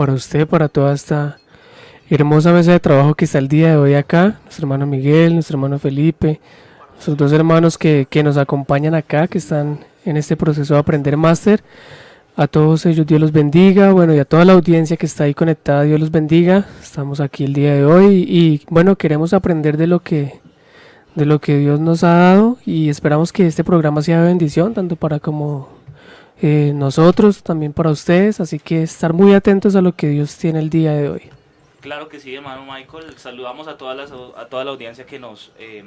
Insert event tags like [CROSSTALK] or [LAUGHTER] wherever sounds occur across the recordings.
para usted, para toda esta hermosa mesa de trabajo que está el día de hoy acá, nuestro hermano Miguel, nuestro hermano Felipe, nuestros dos hermanos que, que nos acompañan acá, que están en este proceso de aprender máster. A todos ellos Dios los bendiga, bueno, y a toda la audiencia que está ahí conectada, Dios los bendiga. Estamos aquí el día de hoy y bueno, queremos aprender de lo que de lo que Dios nos ha dado y esperamos que este programa sea de bendición tanto para como eh, nosotros, también para ustedes, así que estar muy atentos a lo que Dios tiene el día de hoy. Claro que sí, hermano Michael. Saludamos a, todas las, a toda la audiencia que nos eh,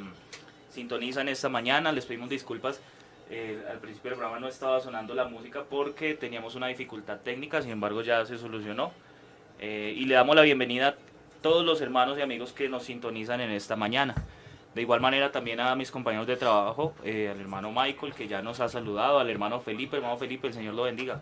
sintonizan esta mañana. Les pedimos disculpas. Eh, al principio del programa no estaba sonando la música porque teníamos una dificultad técnica, sin embargo ya se solucionó. Eh, y le damos la bienvenida a todos los hermanos y amigos que nos sintonizan en esta mañana. De igual manera también a mis compañeros de trabajo, eh, al hermano Michael que ya nos ha saludado, al hermano Felipe, hermano Felipe, el Señor lo bendiga.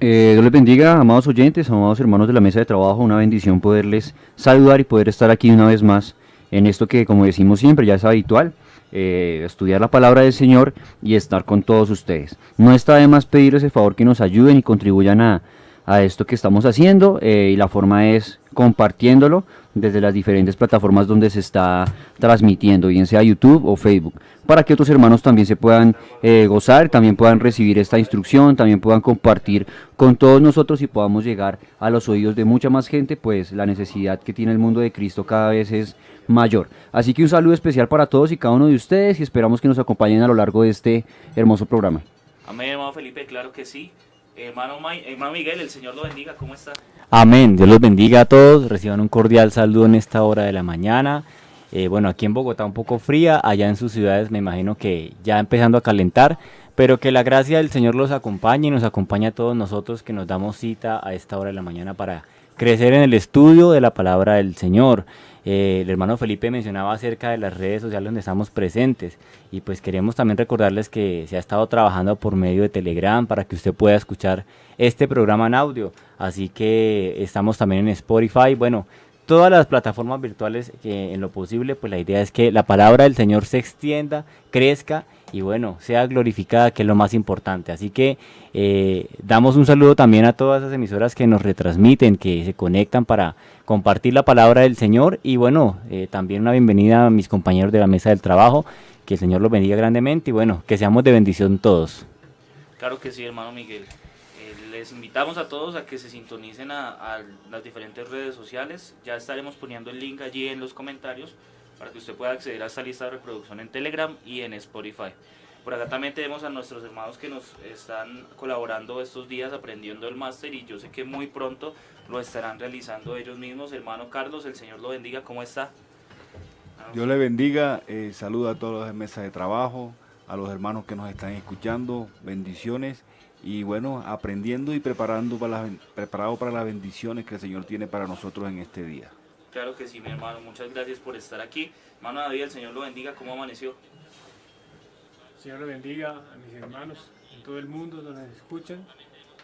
Eh, Dios les bendiga, amados oyentes, amados hermanos de la mesa de trabajo, una bendición poderles saludar y poder estar aquí una vez más en esto que, como decimos siempre, ya es habitual, eh, estudiar la palabra del Señor y estar con todos ustedes. No está de más pedir ese favor que nos ayuden y contribuyan a, a esto que estamos haciendo y la forma es compartiéndolo desde las diferentes plataformas donde se está transmitiendo, bien sea YouTube o Facebook, para que otros hermanos también se puedan eh, gozar, también puedan recibir esta instrucción, también puedan compartir con todos nosotros y podamos llegar a los oídos de mucha más gente, pues la necesidad que tiene el mundo de Cristo cada vez es mayor. Así que un saludo especial para todos y cada uno de ustedes y esperamos que nos acompañen a lo largo de este hermoso programa. Amén, hermano Felipe, claro que sí. Hermano, hermano Miguel, el Señor lo bendiga, ¿cómo está? Amén, Dios los bendiga a todos, reciban un cordial saludo en esta hora de la mañana. Eh, bueno, aquí en Bogotá un poco fría, allá en sus ciudades me imagino que ya empezando a calentar, pero que la gracia del Señor los acompañe y nos acompañe a todos nosotros que nos damos cita a esta hora de la mañana para crecer en el estudio de la palabra del Señor. Eh, el hermano Felipe mencionaba acerca de las redes sociales donde estamos presentes y pues queremos también recordarles que se ha estado trabajando por medio de Telegram para que usted pueda escuchar este programa en audio. Así que estamos también en Spotify. Bueno, todas las plataformas virtuales que en lo posible, pues la idea es que la palabra del Señor se extienda, crezca y bueno, sea glorificada, que es lo más importante. Así que eh, damos un saludo también a todas las emisoras que nos retransmiten, que se conectan para compartir la palabra del Señor y bueno, eh, también una bienvenida a mis compañeros de la mesa del trabajo, que el Señor los bendiga grandemente y bueno, que seamos de bendición todos. Claro que sí, hermano Miguel. Eh, les invitamos a todos a que se sintonicen a las diferentes redes sociales. Ya estaremos poniendo el link allí en los comentarios para que usted pueda acceder a esta lista de reproducción en Telegram y en Spotify. Por acá también tenemos a nuestros hermanos que nos están colaborando estos días aprendiendo el máster y yo sé que muy pronto lo estarán realizando ellos mismos. Hermano Carlos, el Señor lo bendiga, ¿cómo está? Dios le bendiga, eh, saluda a todos los de mesa de trabajo, a los hermanos que nos están escuchando, bendiciones y bueno, aprendiendo y preparando para las, preparado para las bendiciones que el Señor tiene para nosotros en este día. Claro que sí, mi hermano, muchas gracias por estar aquí. Hermano David, el Señor lo bendiga, ¿cómo amaneció? Señor le bendiga a mis hermanos en todo el mundo donde nos escuchan.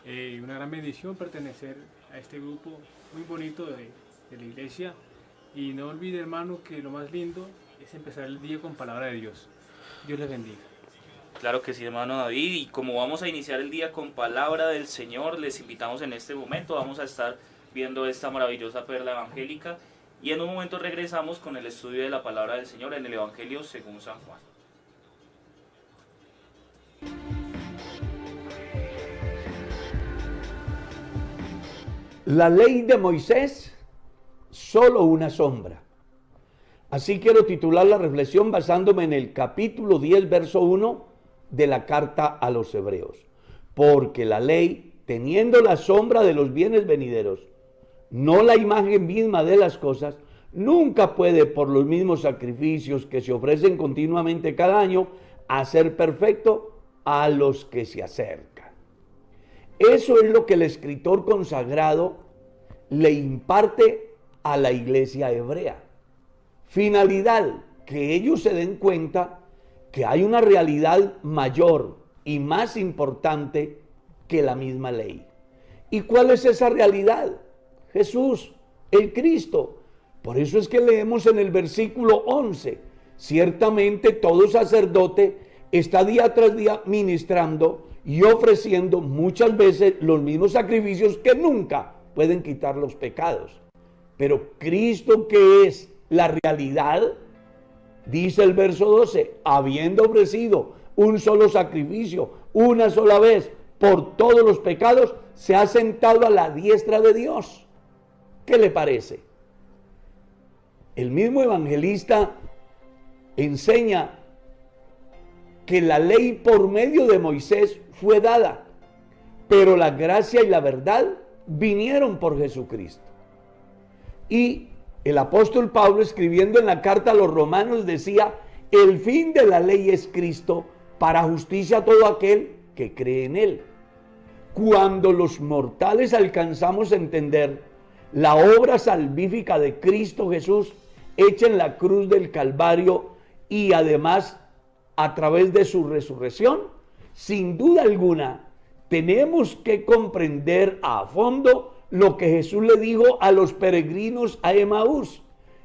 Eh, una gran bendición pertenecer a este grupo muy bonito de, de, la iglesia. Y no olvide, hermano, que lo más lindo es empezar el día con palabra de Dios. Dios les bendiga. Claro que sí, hermano David. Y como vamos a iniciar el día con palabra del Señor, les invitamos en este momento, vamos a estar viendo esta maravillosa perla evangélica. Y en un momento regresamos con el estudio de la palabra del Señor en el Evangelio según San Juan. La ley de Moisés, solo una sombra. Así quiero titular la reflexión basándome en el capítulo 10, verso 1 de la carta a los hebreos. Porque la ley, teniendo la sombra de los bienes venideros, no la imagen misma de las cosas, nunca puede por los mismos sacrificios que se ofrecen continuamente cada año hacer perfecto a los que se acercan. Eso es lo que el escritor consagrado le imparte a la iglesia hebrea. Finalidad, que ellos se den cuenta que hay una realidad mayor y más importante que la misma ley. ¿Y cuál es esa realidad? Jesús, el Cristo. Por eso es que leemos en el versículo 11, ciertamente todo sacerdote está día tras día ministrando y ofreciendo muchas veces los mismos sacrificios que nunca pueden quitar los pecados. Pero Cristo que es la realidad, dice el verso 12, habiendo ofrecido un solo sacrificio, una sola vez, por todos los pecados, se ha sentado a la diestra de Dios. ¿Qué le parece? El mismo evangelista enseña que la ley por medio de Moisés fue dada, pero la gracia y la verdad vinieron por Jesucristo. Y el apóstol Pablo escribiendo en la carta a los romanos decía, el fin de la ley es Cristo para justicia a todo aquel que cree en él. Cuando los mortales alcanzamos a entender la obra salvífica de Cristo Jesús hecha en la cruz del Calvario y además a través de su resurrección, sin duda alguna, tenemos que comprender a fondo lo que Jesús le dijo a los peregrinos a Emaús.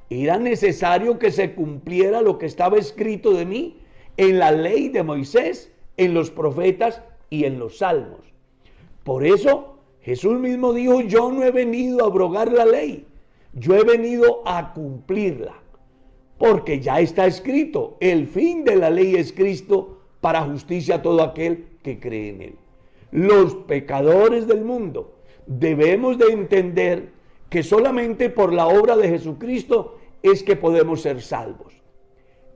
Era necesario que se cumpliera lo que estaba escrito de mí en la ley de Moisés, en los profetas y en los salmos. Por eso Jesús mismo dijo, yo no he venido a abrogar la ley, yo he venido a cumplirla. Porque ya está escrito, el fin de la ley es Cristo para justicia a todo aquel que cree en él. Los pecadores del mundo debemos de entender que solamente por la obra de Jesucristo es que podemos ser salvos.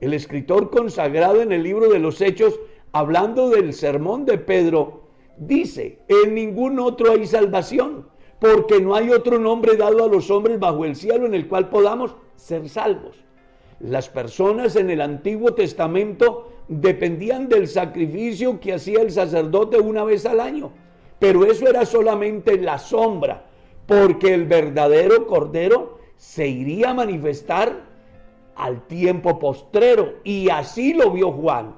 El escritor consagrado en el libro de los Hechos, hablando del sermón de Pedro, dice, en ningún otro hay salvación, porque no hay otro nombre dado a los hombres bajo el cielo en el cual podamos ser salvos. Las personas en el Antiguo Testamento dependían del sacrificio que hacía el sacerdote una vez al año, pero eso era solamente la sombra, porque el verdadero Cordero se iría a manifestar al tiempo postrero, y así lo vio Juan.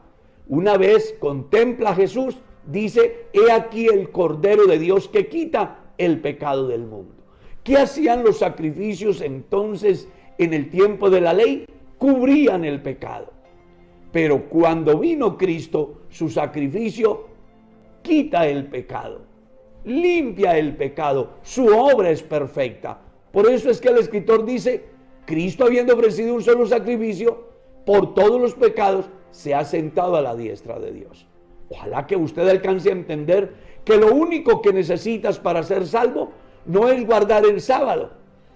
Una vez contempla a Jesús, dice, he aquí el Cordero de Dios que quita el pecado del mundo. ¿Qué hacían los sacrificios entonces en el tiempo de la ley? cubrían el pecado. Pero cuando vino Cristo, su sacrificio quita el pecado, limpia el pecado, su obra es perfecta. Por eso es que el escritor dice, Cristo habiendo ofrecido un solo sacrificio por todos los pecados, se ha sentado a la diestra de Dios. Ojalá que usted alcance a entender que lo único que necesitas para ser salvo no es guardar el sábado,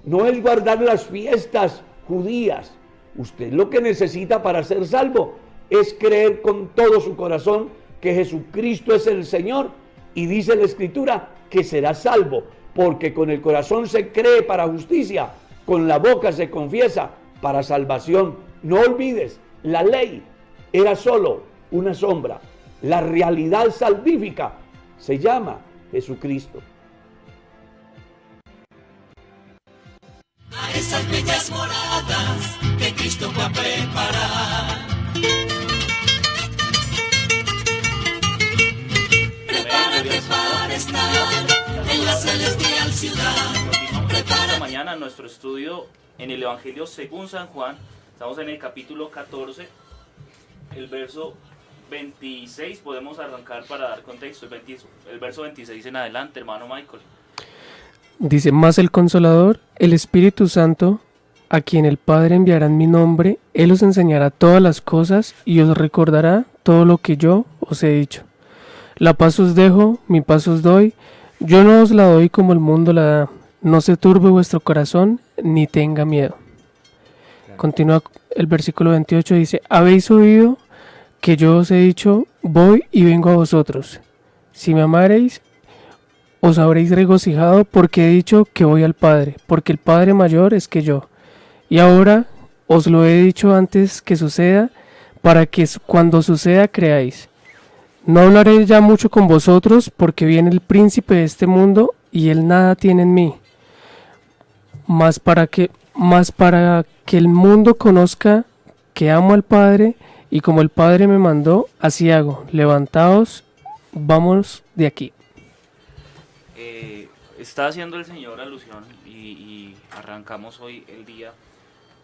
no es guardar las fiestas judías, Usted lo que necesita para ser salvo es creer con todo su corazón que Jesucristo es el Señor y dice la Escritura que será salvo, porque con el corazón se cree para justicia, con la boca se confiesa para salvación. No olvides, la ley era solo una sombra, la realidad salvífica se llama Jesucristo. A esas bellas moradas que Cristo va a preparar. Prepárate para estar en la celestial ciudad. Esta mañana nuestro estudio en el Evangelio según San Juan. Estamos en el capítulo 14, el verso 26. Podemos arrancar para dar contexto. El, 20 el verso 26 en adelante, hermano Michael. Dice, más el consolador, el Espíritu Santo, a quien el Padre enviará en mi nombre, Él os enseñará todas las cosas y os recordará todo lo que yo os he dicho. La paz os dejo, mi paz os doy, yo no os la doy como el mundo la da. No se turbe vuestro corazón, ni tenga miedo. Continúa el versículo 28, dice, habéis oído que yo os he dicho, voy y vengo a vosotros. Si me amareis, os habréis regocijado porque he dicho que voy al Padre, porque el Padre mayor es que yo. Y ahora os lo he dicho antes que suceda, para que cuando suceda creáis. No hablaré ya mucho con vosotros, porque viene el príncipe de este mundo, y él nada tiene en mí. Más para que, más para que el mundo conozca que amo al Padre, y como el Padre me mandó, así hago. Levantaos, vamos de aquí. Eh, está haciendo el Señor alusión y, arrancamos hoy el día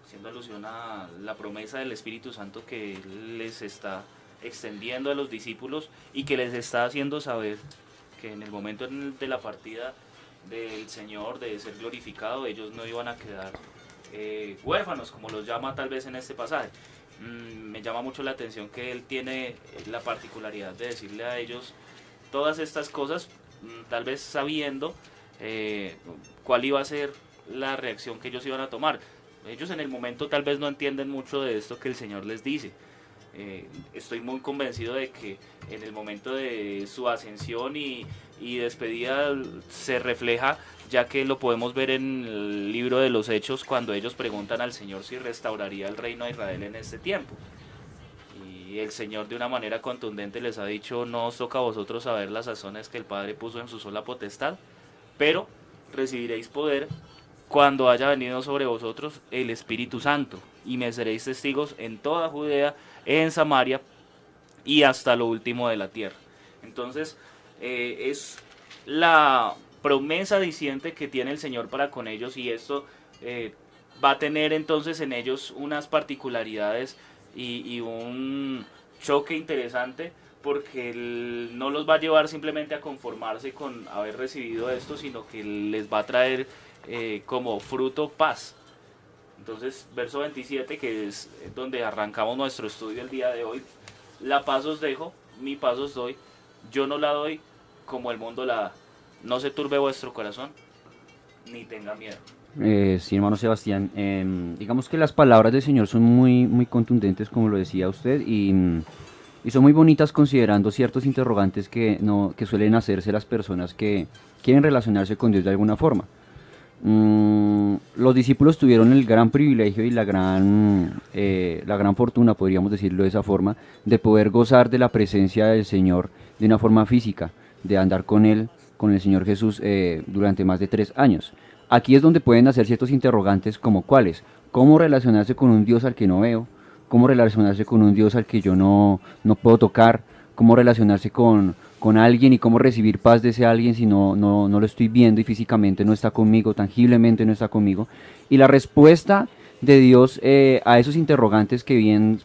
haciendo alusión a la promesa del Espíritu Santo que les está extendiendo a los discípulos y que les está haciendo saber que en el momento de la partida del Señor, de ser glorificado, ellos no iban a quedar eh, huérfanos, como los llama tal vez en este pasaje. Mm, me llama mucho la atención que él tiene la particularidad de decirle a ellos todas estas cosas, mm, tal vez sabiendo eh, cuál iba a ser la reacción que ellos iban a tomar. Ellos en el momento tal vez no entienden mucho de esto que el Señor les dice. Eh, estoy muy convencido de que en el momento de su ascensión y, y despedida se refleja, ya que lo podemos ver en el libro de los Hechos, cuando ellos preguntan al Señor si restauraría el reino de Israel en este tiempo. Y el Señor de una manera contundente les ha dicho, no os toca a vosotros saber las sazones que el Padre puso en su sola potestad, pero recibiréis poder cuando haya venido sobre vosotros el Espíritu Santo, y me seréis testigos en toda Judea, en Samaria y hasta lo último de la tierra. Entonces, eh, es la promesa diciente que tiene el Señor para con ellos y esto eh, va a tener entonces en ellos unas particularidades y, un choque interesante porque no los va a llevar simplemente a conformarse con haber recibido esto, sino que les va a traer eh, como fruto paz. Entonces, verso 27, que es donde arrancamos nuestro estudio el día de hoy, la paz os dejo, mi paz os doy, yo no la doy como el mundo la da. No se turbe vuestro corazón, ni tenga miedo. Eh, sí, hermano Sebastián, em, digamos que las palabras del Señor son muy, muy contundentes, como lo decía usted, y, son muy bonitas considerando ciertos interrogantes que, no, que suelen hacerse las personas que quieren relacionarse con Dios de alguna forma. Mm, los discípulos tuvieron el gran privilegio y la gran, eh, la gran fortuna, podríamos decirlo de esa forma, de poder gozar de la presencia del Señor de una forma física, de andar con Él, con el Señor Jesús eh, durante más de tres años. Aquí es donde pueden hacer ciertos interrogantes como cuáles, cómo relacionarse con un Dios al que no veo, cómo relacionarse con un Dios al que yo no, no puedo tocar, cómo relacionarse con, con alguien y cómo recibir paz de ese alguien si no, no, no lo estoy viendo y físicamente no está conmigo, tangiblemente no está conmigo. Y la respuesta de Dios eh, a esos interrogantes que bien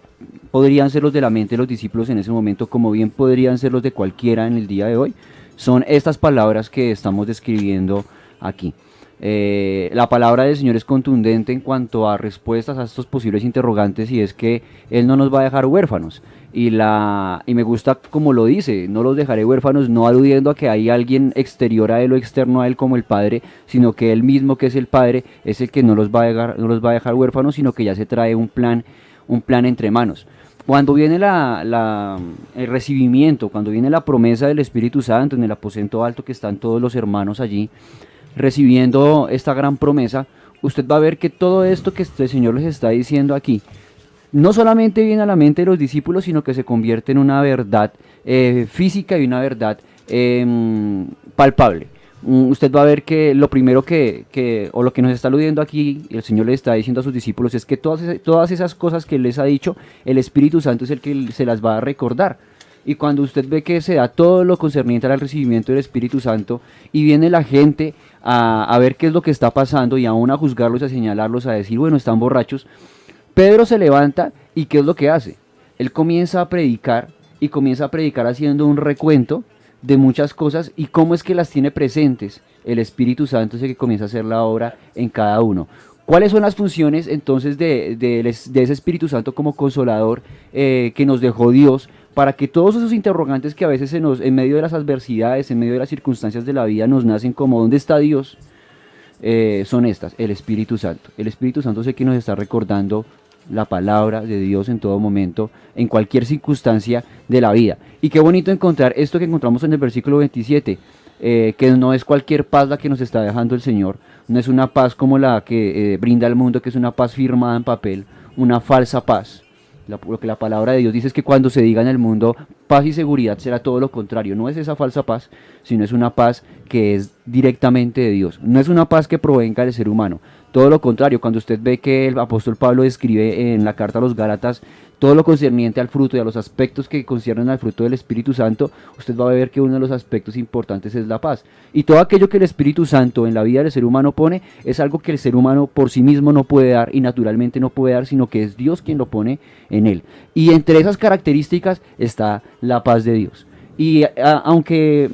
podrían ser los de la mente de los discípulos en ese momento, como bien podrían ser los de cualquiera en el día de hoy, son estas palabras que estamos describiendo aquí. Eh, la palabra del Señor es contundente en cuanto a respuestas a estos posibles interrogantes y es que Él no nos va a dejar huérfanos. Y, la, y me gusta como lo dice, no los dejaré huérfanos, no aludiendo a que hay alguien exterior a Él o externo a Él como el Padre, sino que Él mismo que es el Padre es el que no los va a dejar, no los va a dejar huérfanos, sino que ya se trae un plan, un plan entre manos. Cuando viene la, el recibimiento, cuando viene la promesa del Espíritu Santo en el aposento alto que están todos los hermanos allí, recibiendo esta gran promesa, usted va a ver que todo esto que el Señor les está diciendo aquí, no solamente viene a la mente de los discípulos, sino que se convierte en una verdad eh, física y una verdad em, palpable. Mm, usted va a ver que lo primero que, o lo que nos está aludiendo aquí, el Señor le está diciendo a sus discípulos, es que todas, todas esas cosas que les ha dicho, el Espíritu Santo es el que se las va a recordar. Y cuando usted ve que se da todo lo concerniente al recibimiento del Espíritu Santo y viene la gente a, ver qué es lo que está pasando y aún a juzgarlos, a señalarlos, a decir, bueno, están borrachos, Pedro se levanta y ¿qué es lo que hace? Él comienza a predicar y comienza a predicar haciendo un recuento de muchas cosas y cómo es que las tiene presentes. El Espíritu Santo es que comienza a hacer la obra en cada uno. ¿Cuáles son las funciones entonces de, ese Espíritu Santo como consolador eh, que nos dejó Dios para que todos esos interrogantes que a veces nos, en medio de las adversidades, en medio de las circunstancias de la vida nos nacen como ¿dónde está Dios? Eh, son estas, el Espíritu Santo. El Espíritu Santo es el que nos está recordando la palabra de Dios en todo momento, en cualquier circunstancia de la vida. Y qué bonito encontrar esto que encontramos en el versículo 27, eh, que no es cualquier paz la que nos está dejando el Señor, no es una paz como la que eh, brinda el mundo, que es una paz firmada en papel, una falsa paz. lo que la palabra de Dios dice es que cuando se diga en el mundo paz y seguridad será todo lo contrario. No es esa falsa paz, sino es una paz que es directamente de Dios. No es una paz que provenga del ser humano. Todo lo contrario, cuando usted ve que el apóstol Pablo escribe en la carta a los Gálatas todo lo concerniente al fruto y a los aspectos que conciernen al fruto del Espíritu Santo, usted va a ver que uno de los aspectos importantes es la paz. Y todo aquello que el Espíritu Santo en la vida del ser humano pone es algo que el ser humano por sí mismo no puede dar y naturalmente no puede dar, sino que es Dios quien lo pone en él. Y entre esas características está la paz de Dios. Y aunque,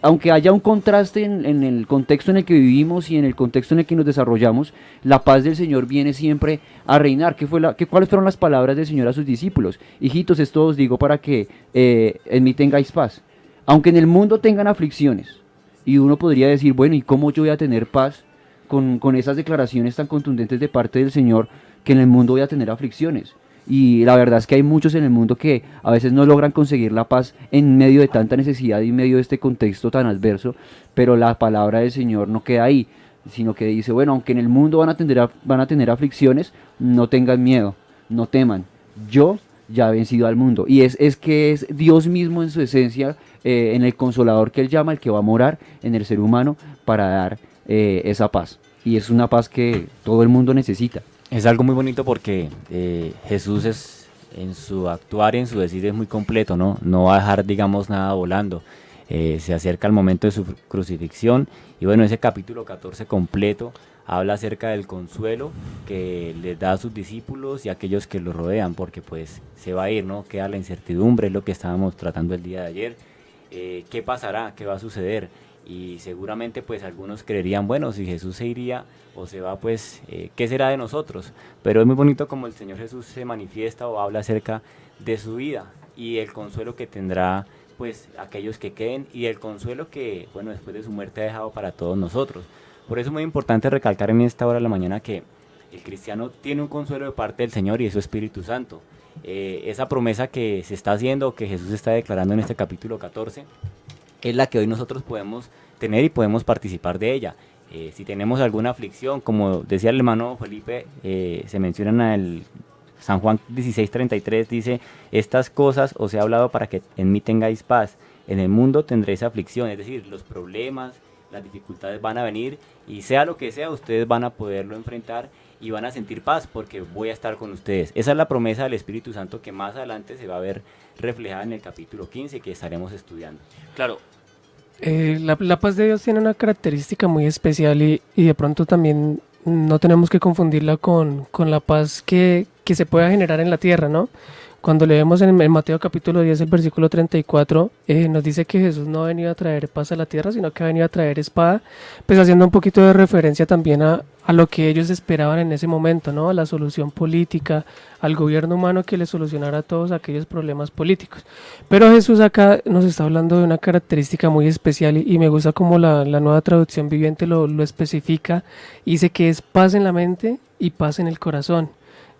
aunque haya un contraste en, el contexto en el que vivimos y en el contexto en el que nos desarrollamos, la paz del Señor viene siempre a reinar. ¿Qué fue la, qué, ¿Cuáles fueron las palabras del Señor a sus discípulos? Hijitos, esto os digo para que eh, en mí tengáis paz. Aunque en el mundo tengan aflicciones, y uno podría decir, bueno, ¿y cómo yo voy a tener paz con, con esas declaraciones tan contundentes de parte del Señor que en el mundo voy a tener aflicciones? Y la verdad es que hay muchos en el mundo que a veces no logran conseguir la paz en medio de tanta necesidad y en medio de este contexto tan adverso, pero la palabra del Señor no queda ahí, sino que dice, bueno, aunque en el mundo van a tener, van a tener aflicciones, no tengan miedo, no teman, yo ya he vencido al mundo. Y es, es que es Dios mismo en su esencia, eh, en el consolador que Él llama, el que va a morar en el ser humano para dar eh, esa paz. Y es una paz que todo el mundo necesita. Es algo muy bonito porque eh, Jesús es en su actuar y en su decir es muy completo, ¿no? No va a dejar, digamos, nada volando. Eh, se acerca el momento de su crucifixión y bueno, ese capítulo 14 completo habla acerca del consuelo que les da a sus discípulos y a aquellos que lo rodean, porque pues se va a ir, ¿no? Queda la incertidumbre, es lo que estábamos tratando el día de ayer. Eh, ¿Qué pasará? ¿Qué va a suceder? Y seguramente pues algunos creerían, bueno, si Jesús se iría o se va, pues, eh, ¿qué será de nosotros? Pero es muy bonito como el Señor Jesús se manifiesta o habla acerca de su vida y el consuelo que tendrá pues aquellos que queden y el consuelo que, bueno, después de su muerte ha dejado para todos nosotros. Por eso es muy importante recalcar en esta hora de la mañana que el cristiano tiene un consuelo de parte del Señor y es su Espíritu Santo. Eh, esa promesa que se está haciendo, que Jesús está declarando en este capítulo 14, es la que hoy nosotros podemos tener y podemos participar de ella. Eh, si tenemos alguna aflicción, como decía el hermano Felipe, eh, se menciona en San Juan 16:33, dice, estas cosas os he hablado para que en mí tengáis paz. En el mundo tendréis aflicción, es decir, los problemas, las dificultades van a venir y sea lo que sea, ustedes van a poderlo enfrentar y van a sentir paz porque voy a estar con ustedes. Esa es la promesa del Espíritu Santo que más adelante se va a ver reflejada en el capítulo 15 que estaremos estudiando. Claro, eh, la, paz de Dios tiene una característica muy especial y, de pronto también no tenemos que confundirla con, la paz que, que, se pueda generar en la tierra, ¿no? Cuando leemos en, Mateo capítulo 10, el versículo 34, eh, nos dice que Jesús no ha venido a traer paz a la tierra, sino que ha venido a traer espada, pues haciendo un poquito de referencia también a, lo que ellos esperaban en ese momento, ¿no? A la solución política, al gobierno humano que le solucionara todos aquellos problemas políticos. Pero Jesús acá nos está hablando de una característica muy especial y, me gusta como la, nueva traducción viviente lo especifica, dice que es paz en la mente y paz en el corazón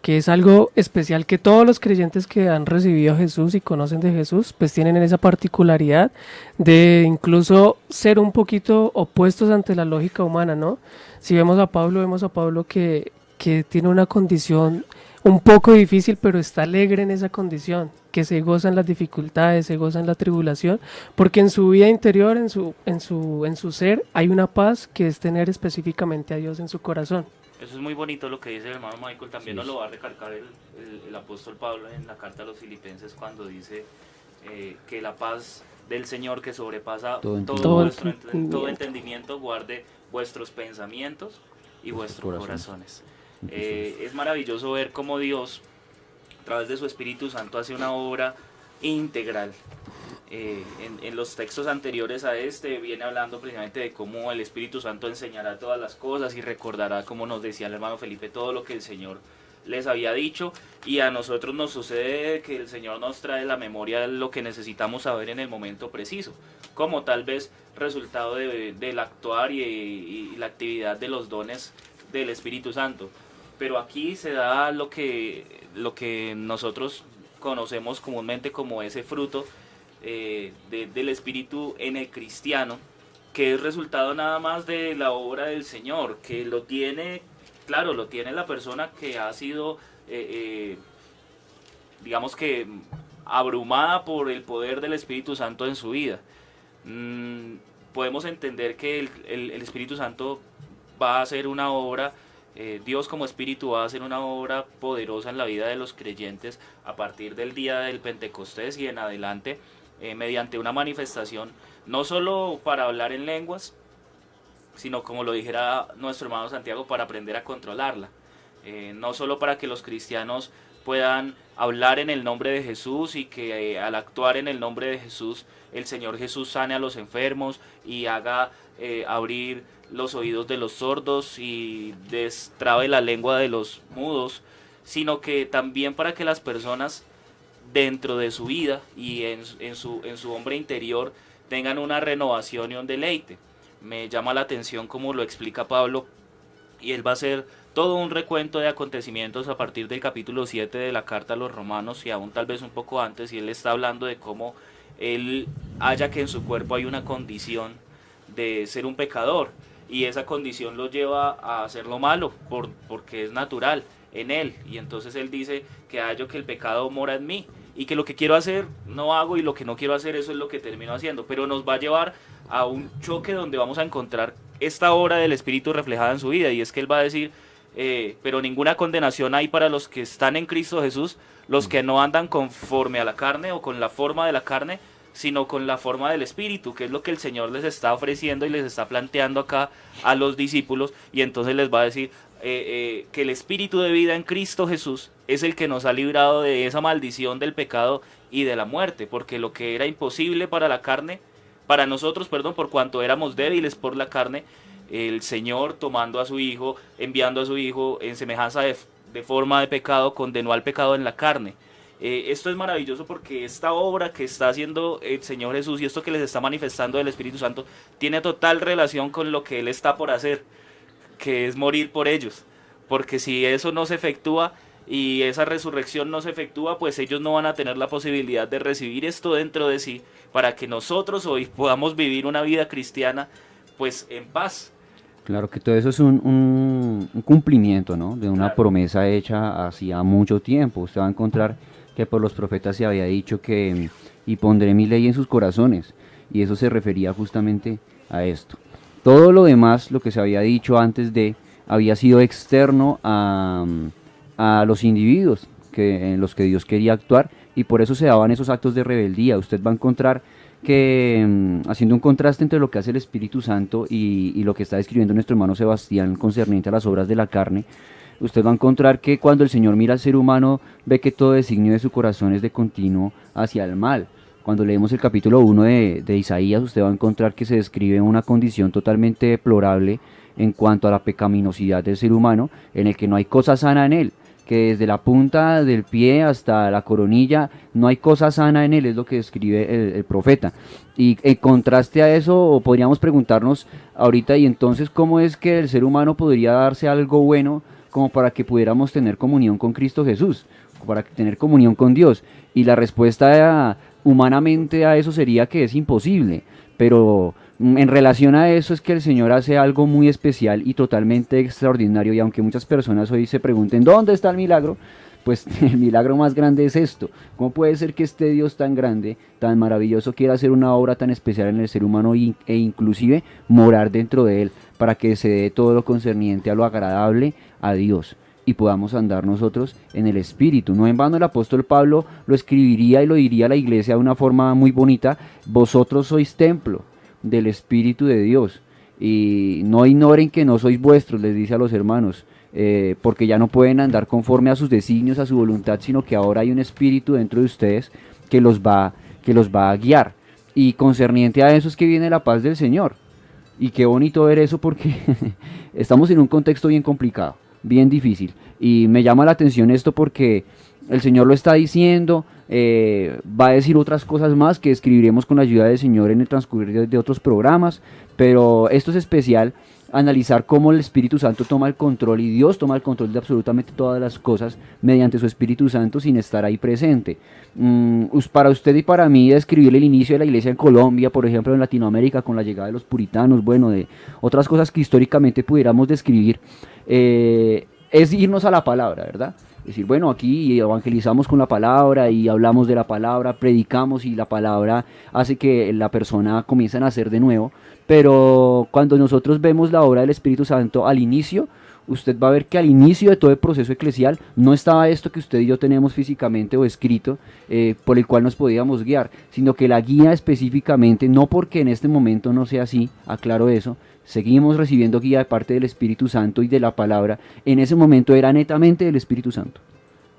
que es algo especial que todos los creyentes que han recibido a Jesús y conocen de Jesús, pues tienen esa particularidad de incluso ser un poquito opuestos ante la lógica humana, ¿no? Si vemos a Pablo, vemos a Pablo que, que tiene una condición un poco difícil, pero está alegre en esa condición, que se goza en las dificultades, se goza en la tribulación, porque en su vida interior, en su, en su, en su ser, hay una paz que es tener específicamente a Dios en su corazón. Eso es muy bonito lo que dice el hermano Michael, también nos lo va a recalcar el, el, apóstol Pablo en la carta a los filipenses cuando dice eh, que la paz del Señor que sobrepasa todo, entendimiento. guarde vuestros pensamientos y vuestros corazones. Eh, es maravilloso ver cómo Dios, a través de su Espíritu Santo, hace una obra integral eh, en, los textos anteriores a este viene hablando precisamente de cómo el Espíritu Santo enseñará todas las cosas y recordará, como nos decía el hermano Felipe, todo lo que el Señor les había dicho y a nosotros nos sucede que el Señor nos trae la memoria lo que necesitamos saber en el momento preciso, como tal vez resultado del actuar y, la actividad de los dones del Espíritu Santo. Pero aquí se da lo que, lo que nosotros conocemos comúnmente como ese fruto eh, del Espíritu en el cristiano, que es resultado nada más de la obra del Señor, que lo tiene, claro, lo tiene la persona que ha sido, eh, eh, digamos que, abrumada por el poder del Espíritu Santo en su vida. Mm, podemos entender que el, Espíritu Santo va a hacer una obra Dios como Espíritu va a hacer una obra poderosa en la vida de los creyentes a partir del día del Pentecostés y en adelante, eh, mediante una manifestación, no solo para hablar en lenguas, sino como lo dijera nuestro hermano Santiago, para aprender a controlarla. Eh, no solo para que los cristianos puedan hablar en el nombre de Jesús y que al actuar en el nombre de Jesús el Señor Jesús sane a los enfermos y haga abrir los oídos de los sordos y destrabe la lengua de los mudos, sino que también para que las personas dentro de su vida y en, en, su, en su hombre interior tengan una renovación y un deleite. Me llama la atención como lo explica Pablo y él va a hacer todo un recuento de acontecimientos a partir del capítulo 7 de la carta a los romanos y aún tal vez un poco antes y él está hablando de cómo él haya que en su cuerpo hay una condición de ser un pecador y esa condición lo lleva a hacerlo malo por, porque es natural en él y entonces él dice que hallo que el pecado mora en mí y que lo que quiero hacer no hago y lo que no quiero hacer eso es lo que termino haciendo. Pero nos va a llevar a un choque donde vamos a encontrar esta obra del espíritu reflejada en su vida y es que él va a decir eh, pero ninguna condenación hay para los que están en Cristo Jesús los que no andan conforme a la carne o con la forma de la carne sino con la forma del Espíritu, que es lo que el Señor les está ofreciendo y les está planteando acá a los discípulos, y entonces les va a decir eh, eh, que el Espíritu de vida en Cristo Jesús es el que nos ha librado de esa maldición del pecado y de la muerte, porque lo que era imposible para la carne, para nosotros, perdón, por cuanto éramos débiles por la carne, el Señor tomando a su Hijo, enviando a su Hijo en semejanza de, de forma de pecado, condenó al pecado en la carne. Eh, esto es maravilloso porque esta obra que está haciendo el Señor Jesús y esto que les está manifestando el Espíritu Santo tiene total relación con lo que Él está por hacer, que es morir por ellos. Porque si eso no se efectúa y esa resurrección no se efectúa, pues ellos no van a tener la posibilidad de recibir esto dentro de sí para que nosotros hoy podamos vivir una vida cristiana pues en paz. Claro que todo eso es un, cumplimiento, ¿no? De una promesa hecha hacía mucho tiempo. Usted va a encontrar que por los profetas se había dicho que y pondré mi ley en sus corazones. Y eso se refería justamente a esto. Todo lo demás, lo que se había dicho antes de, había sido externo a, los individuos en los que Dios quería actuar y por eso se daban esos actos de rebeldía. Usted va a encontrar que mm, haciendo un contraste entre lo que hace el Espíritu Santo y, y, lo que está describiendo nuestro hermano Sebastián concerniente a las obras de la carne, usted va a encontrar que cuando el Señor mira al ser humano, ve que todo designio de su corazón es de continuo hacia el mal. Cuando leemos el capítulo 1 de, de Isaías, usted va a encontrar que se describe una condición totalmente deplorable en cuanto a la pecaminosidad del ser humano, en el que no hay cosa sana en él, que desde la punta del pie hasta la coronilla no hay cosa sana en él, es lo que describe el, profeta. Y en contraste a eso, podríamos preguntarnos ahorita, y entonces, ¿cómo es que el ser humano podría darse algo bueno como para que pudiéramos tener comunión con Cristo Jesús, para tener comunión con Dios. Y la respuesta humanamente a eso sería que es imposible, pero mm, en relación a eso es que el Señor hace algo muy especial y totalmente extraordinario y aunque muchas personas hoy se pregunten, ¿dónde está el milagro? Pues [LAUGHS] el milagro más grande es esto. ¿Cómo puede ser que este Dios tan grande, tan maravilloso, quiera hacer una obra tan especial en el ser humano e inclusive morar dentro de él para que se dé todo lo concerniente a lo agradable, a Dios y podamos andar nosotros en el Espíritu. No en vano el apóstol Pablo lo escribiría y lo diría a la iglesia de una forma muy bonita, vosotros sois templo del Espíritu de Dios y no ignoren que no sois vuestros, les dice a los hermanos, eh, porque ya no pueden andar conforme a sus designios, a su voluntad, sino que ahora hay un Espíritu dentro de ustedes que los va, que los va a guiar. Y concerniente a eso es que viene la paz del Señor. Y qué bonito ver eso porque [LAUGHS] estamos en un contexto bien complicado bien difícil. Y me llama la atención esto porque el Señor lo está diciendo, eh, va a decir otras cosas más que escribiremos con la ayuda del Señor en el transcurrir de, otros programas, pero esto es especial analizar cómo el Espíritu Santo toma el control y Dios toma el control de absolutamente todas las cosas mediante su Espíritu Santo sin estar ahí presente. Mm, para usted y para mí describir el inicio de la iglesia en Colombia, por ejemplo en Latinoamérica con la llegada de los puritanos, bueno, de otras cosas que históricamente pudiéramos describir, eh, es irnos a la palabra, ¿verdad? Decir, bueno, aquí evangelizamos con la palabra y hablamos de la palabra, predicamos y la palabra hace que la persona comience a nacer de nuevo. Pero cuando nosotros vemos la obra del Espíritu Santo al inicio, usted va a ver que al inicio de todo el proceso eclesial no estaba esto que usted y yo tenemos físicamente o escrito eh, por el cual nos podíamos guiar, sino que la guía específicamente, no porque en este momento no sea así, aclaro eso, seguimos recibiendo guía de parte del Espíritu Santo y de la palabra, en ese momento era netamente del Espíritu Santo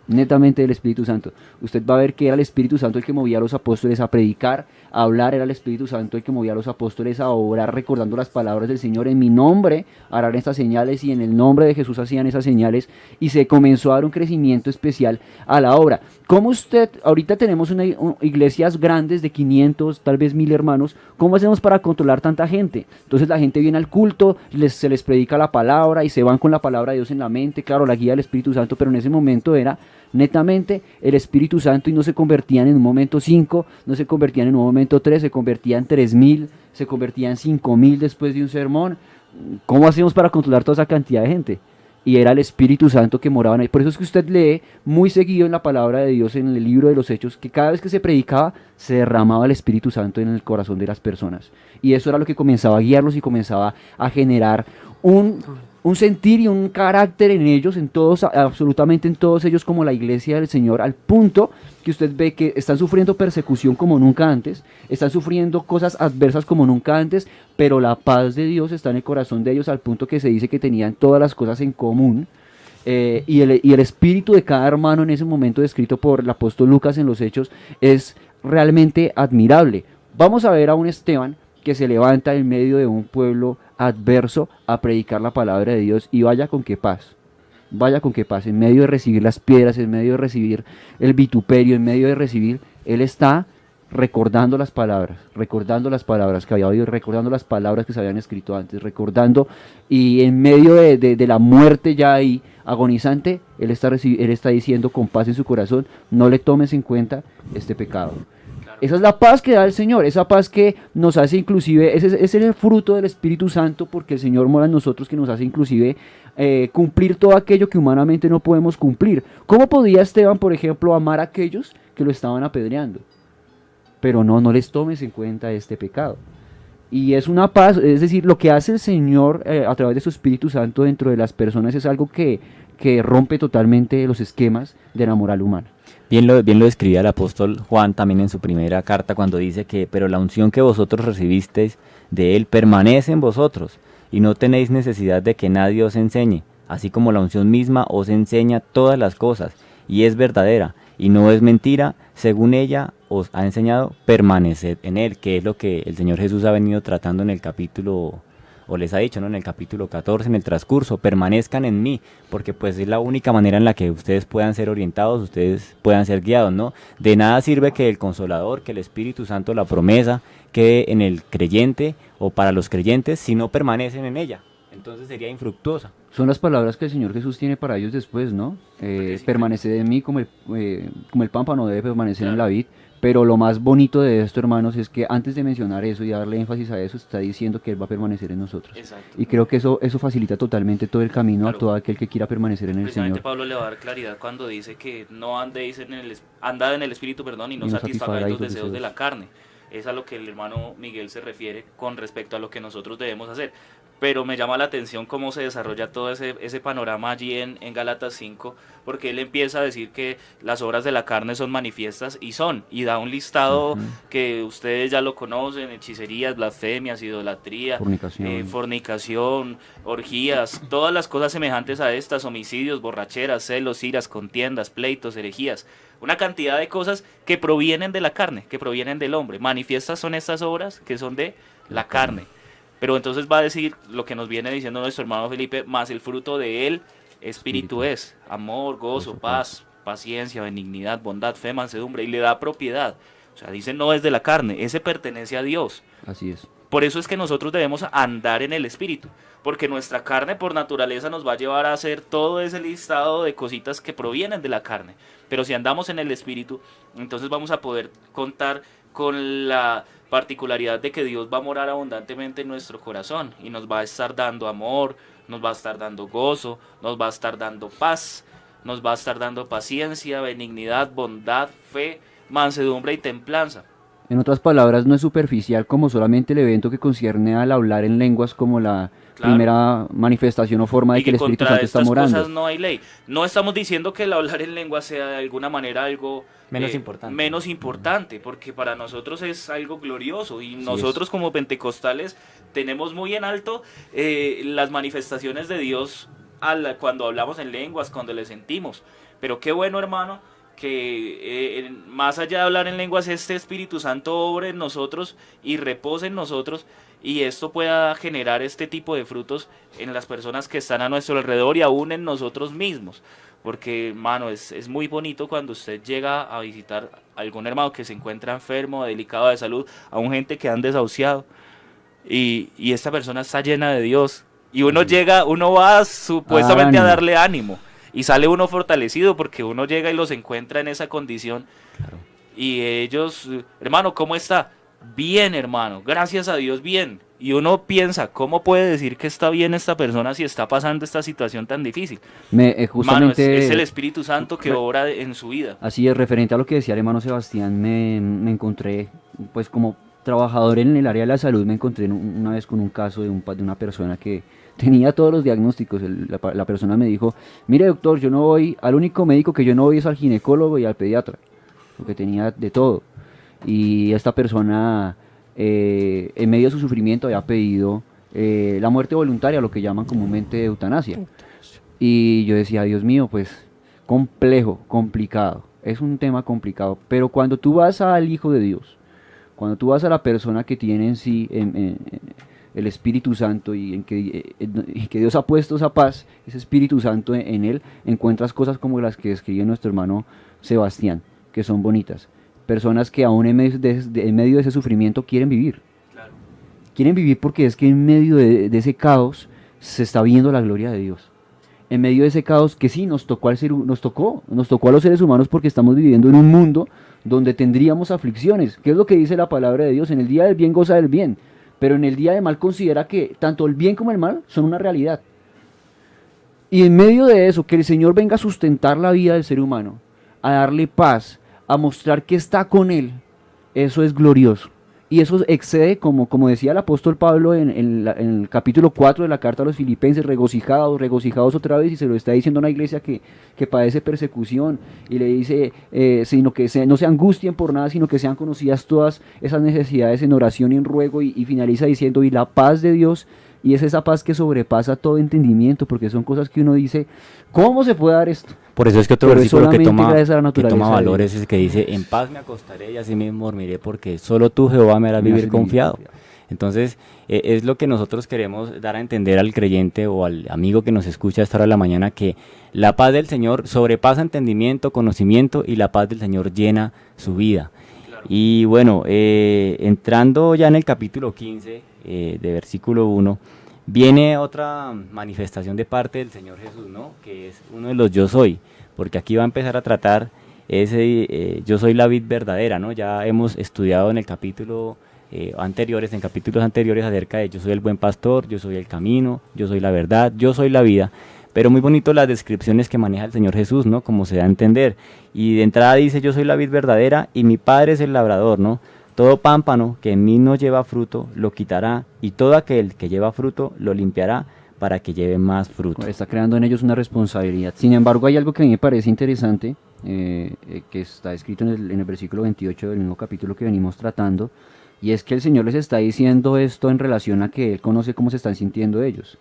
netamente del Espíritu Santo. Usted va a ver que era el Espíritu Santo el que movía a los apóstoles a predicar, a hablar, era el Espíritu Santo el que movía a los apóstoles a orar recordando las palabras del Señor en mi nombre, harán estas señales y en el nombre de Jesús hacían esas señales y se comenzó a dar un crecimiento especial a la obra. ¿Cómo usted, ahorita tenemos una, iglesias grandes de 500, tal vez mil hermanos, ¿cómo hacemos para controlar tanta gente? Entonces la gente viene al culto, les, se les predica la palabra y se van con la palabra de Dios en la mente, claro, la guía del Espíritu Santo, pero en ese momento era netamente el Espíritu Santo y no se convertían en un momento cinco, no se convertían en un momento tres, se convertían tres mil, se convertían cinco mil después de un sermón. ¿Cómo hacemos para controlar toda esa cantidad de gente? Y era el Espíritu Santo que moraba ahí. Por eso es que usted lee muy seguido en la palabra de Dios, en el libro de los Hechos, que cada vez que se predicaba, se derramaba el Espíritu Santo en el corazón de las personas. Y eso era lo que comenzaba a guiarlos y comenzaba a generar un un sentir y un carácter en ellos, en todos, absolutamente en todos ellos como la iglesia del Señor, al punto que usted ve que están sufriendo persecución como nunca antes, están sufriendo cosas adversas como nunca antes, pero la paz de Dios está en el corazón de ellos al punto que se dice que tenían todas las cosas en común. Eh, y, el, y el espíritu de cada hermano en ese momento descrito por el apóstol Lucas en los Hechos es realmente admirable. Vamos a ver a un Esteban que se levanta en medio de un pueblo adverso a predicar la palabra de Dios y vaya con qué paz. Vaya con qué paz. En medio de recibir las piedras, en medio de recibir el vituperio, en medio de recibir, Él está recordando las palabras, recordando las palabras que había oído, recordando las palabras que se habían escrito antes, recordando y en medio de, la muerte ya ahí agonizante, él está, él está diciendo con paz en su corazón, no le tomes en cuenta este pecado. Esa es la paz que da el Señor, esa paz que nos hace inclusive, ese, es el fruto del Espíritu Santo, porque el Señor mora en nosotros, que nos hace inclusive eh, cumplir todo aquello que humanamente no podemos cumplir. ¿Cómo podía Esteban, por ejemplo, amar a aquellos que lo estaban apedreando? Pero no, no les tomes en cuenta este pecado. Y es una paz, es decir, lo que hace el Señor eh, a través de su Espíritu Santo dentro de las personas es algo que, que rompe totalmente los esquemas de la moral humana. Bien lo, bien lo describía el apóstol Juan también en su primera carta cuando dice que, pero la unción que vosotros recibisteis de él permanece en vosotros y no tenéis necesidad de que nadie os enseñe, así como la unción misma os enseña todas las cosas y es verdadera y no es mentira, según ella os ha enseñado, permaneced en él, que es lo que el Señor Jesús ha venido tratando en el capítulo o les ha dicho ¿no? en el capítulo 14, en el transcurso, permanezcan en mí, porque pues es la única manera en la que ustedes puedan ser orientados, ustedes puedan ser guiados, ¿no? De nada sirve que el Consolador, que el Espíritu Santo, la promesa, quede en el creyente o para los creyentes si no permanecen en ella. Entonces sería infructuosa. Son las palabras que el Señor Jesús tiene para ellos después, ¿no? Eh, en mí como el, eh, como el pámpano debe permanecer en la vid. Pero lo más bonito de esto, hermanos, es que antes de mencionar eso y darle énfasis a eso, está diciendo que Él va a permanecer en nosotros. Y creo que eso, eso facilita totalmente todo el camino a todo aquel que quiera permanecer en el Señor. Pablo le va a dar claridad cuando dice que no andéis en el, andad en el Espíritu, perdón, y no, satisfagáis los deseos, de la carne. Es a lo que el hermano Miguel se refiere con respecto a lo que nosotros debemos hacer pero me llama la atención cómo se desarrolla todo ese, ese panorama allí en, en Gálatas 5, porque él empieza a decir que las obras de la carne son manifiestas y son, y da un listado que ustedes ya lo conocen, hechicerías, blasfemias, idolatría, fornicación. Eh, fornicación, orgías, todas las cosas semejantes a estas, homicidios, borracheras, celos, iras, contiendas, pleitos, herejías, una cantidad de cosas que provienen de la carne, que provienen del hombre. Manifiestas son estas obras que son de la carne. Pero entonces va a decir lo que nos viene diciendo nuestro hermano Felipe, más el fruto de él, espíritu es, amor, gozo, paz, paciencia, benignidad, bondad, fe, mansedumbre, y le da propiedad. O sea, dice no es de la carne, ese pertenece a Dios. Así es. Por eso es que nosotros debemos andar en el espíritu, porque nuestra carne por naturaleza nos va a llevar a hacer todo ese listado de cositas que provienen de la carne. Pero si andamos en el espíritu, entonces vamos a poder contar con la particularidad de que Dios va a morar abundantemente en nuestro corazón y nos va a estar dando amor, nos va a estar dando gozo, nos va a estar dando paz, nos va a estar dando paciencia, benignidad, bondad, fe, mansedumbre y templanza. En otras palabras, no es superficial como solamente el evento que concierne al hablar en lenguas como la Claro. primera manifestación o forma de y que el Espíritu contra Santo está estas morando. cosas no hay ley. No estamos diciendo que el hablar en lengua sea de alguna manera algo eh, Menos importante. menos importante, porque para nosotros es algo glorioso y nosotros como pentecostales tenemos muy en alto eh, las manifestaciones de Dios a la- cuando hablamos en lenguas, cuando le sentimos. Pero qué bueno, hermano, que eh, más allá de hablar en lenguas, este Espíritu Santo obre en nosotros y repose en nosotros y esto pueda generar este tipo de frutos en las personas que están a nuestro alrededor y aún en nosotros mismos. Porque, hermano, es, es muy bonito cuando usted llega a visitar a algún hermano que se encuentra enfermo, delicado de salud, a un gente que han desahuciado y, y esta persona está llena de Dios. Y uno llega, uno va supuestamente a ánimo. darle ánimo y sale uno fortalecido porque uno llega y los encuentra en esa condición. Y ellos, hermano, ¿cómo está? Bien, hermano, gracias a Dios, bien. Y uno piensa, ¿cómo puede decir que está bien esta persona si está pasando esta situación tan difícil? Me, eh, es, el Espíritu Santo que obra en su vida. así es, referente a lo que decía el hermano Sebastián, me, me encontré, pues como trabajador en el área de la salud, me encontré en un- una vez con un caso de, un, de una persona que tenía todos los diagnósticos. El- la, la persona me dijo, mire doctor, yo no voy, al único médico que yo no voy es al ginecólogo y al pediatra, porque tenía de todo. Y esta persona, eh, en medio de su sufrimiento, había pedido eh, la muerte voluntaria, lo que llaman comúnmente eutanasia. Y yo decía, Dios mío, pues complejo, complicado. Es un tema complicado. Pero cuando tú vas al Hijo de Dios, cuando tú vas a la persona que tiene en sí en- en- en el Espíritu Santo y en que, eh, en- que Dios ha puesto esa paz, ese Espíritu Santo en, en él, encuentras cosas como las que describió nuestro hermano Sebastián, que son bonitas. Personas que aún en medio de, de- en medio de ese sufrimiento quieren vivir. Quieren vivir porque es que en medio de, de ese caos se está viendo la gloria de Dios. En medio de ese caos que sí nos tocó al ser, nos tocó, nos tocó a los seres humanos porque estamos viviendo en un mundo donde tendríamos aflicciones. ¿Qué es lo que dice la palabra de Dios? En el día del bien goza del bien, pero en el día del mal considera que tanto el bien como el mal son una realidad. Y en medio de eso, que el Señor venga a sustentar la vida del ser humano, a darle paz, a mostrar que está con él, eso es glorioso. Y eso excede, como, como decía el apóstol Pablo en, el capítulo 4 de la carta a los filipenses, regocijados, regocijados otra vez, y se lo está diciendo a una iglesia que, que padece persecución, y le dice, eh, sino que se- no se angustien por nada, sino que sean conocidas todas esas necesidades en oración y en ruego, y finaliza diciendo, y la paz de Dios, y es esa paz que sobrepasa todo entendimiento, porque son cosas que uno dice, ¿cómo se puede dar esto? Por eso es que otro Pero versículo que toma, que toma es el que dice, en paz me acostaré y así mismo dormiré porque solo tú Jehová me harás Me vivir confiado. Entonces, eh, es lo que nosotros queremos dar a entender al creyente o al amigo que nos escucha a esta hora de la mañana, que la paz del Señor sobrepasa entendimiento, conocimiento y la paz del Señor llena su vida. Y bueno, eh, entrando ya en el capítulo 15, eh, de versículo 1, viene otra manifestación de parte del Señor Jesús, ¿no? Que es uno de los yo soy, porque aquí va a empezar a tratar ese eh, yo soy la vid verdadera, ¿no? Ya hemos estudiado en el capítulo eh, anteriores, en capítulos anteriores acerca de yo soy el buen pastor, yo soy el camino, yo soy la verdad, yo soy la vida. Pero muy bonito las descripciones que maneja el Señor Jesús, ¿no? Como se da a entender. Y de entrada dice, yo soy la vid verdadera y mi Padre es el labrador, ¿no? Todo pámpano que en mí no lleva fruto, lo quitará, y todo aquel que lleva fruto, lo limpiará para que lleve más fruto. Está creando en ellos una responsabilidad. Sin embargo, hay algo que a mí me parece interesante, eh, eh, que está escrito en el, en versículo 28 del mismo capítulo que venimos tratando, y es que el Señor les está diciendo esto en relación a que Él conoce cómo se están sintiendo ellos.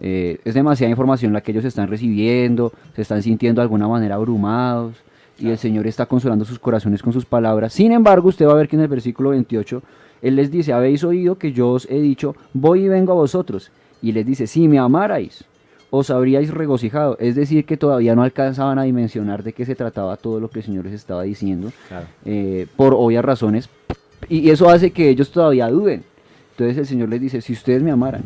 Eh, es demasiada información la que ellos están recibiendo, se están sintiendo de alguna manera abrumados, y el Señor está consolando sus corazones con sus palabras. Sin embargo, usted va a ver que en el versículo 28, Él les dice, habéis oído que yo os he dicho, voy y vengo a vosotros. Y les dice, si me amarais, os habríais regocijado. Es decir, que todavía no alcanzaban a dimensionar de qué se trataba todo lo que el Señor les estaba diciendo, Claro. eh, por obvias razones. Y eso hace que ellos todavía duden. Entonces el Señor les dice, si ustedes me amaran,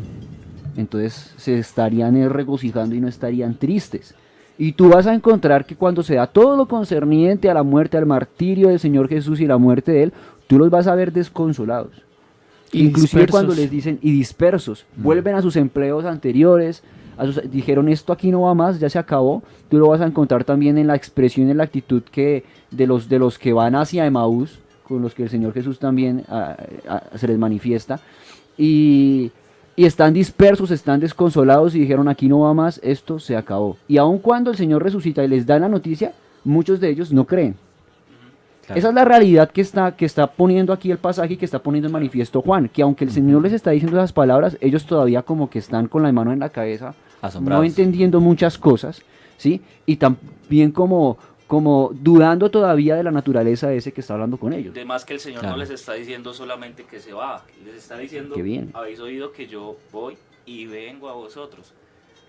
entonces se estarían regocijando y no estarían tristes. Y tú vas a encontrar que cuando se da todo lo concerniente a la muerte, al martirio del Señor Jesús y la muerte de Él, tú los vas a ver desconsolados. Y Inclusive cuando les dicen y dispersos, vuelven a sus empleos anteriores, a sus- dijeron esto aquí no va más, ya se acabó, tú lo vas a encontrar también en la expresión, en la actitud que de los, de los que van hacia Emaús, con los que el Señor Jesús también ah, ah, se les manifiesta. Y, y están dispersos, están desconsolados y dijeron, aquí no va más, esto se acabó. Y aun cuando el Señor resucita y les da la noticia, muchos de ellos no creen. Claro. Esa es la realidad que está, que está poniendo aquí el pasaje y que está poniendo en manifiesto Juan, que aunque el Señor les está diciendo esas palabras, ellos todavía como que están con la mano en la cabeza, no Asombrados. entendiendo muchas cosas, ¿sí? Y también como, como dudando todavía de la naturaleza de ese que está hablando con ellos. Además que el Señor Claro. no les está diciendo solamente que se va, les está diciendo, Que viene. habéis oído que yo voy y vengo a vosotros.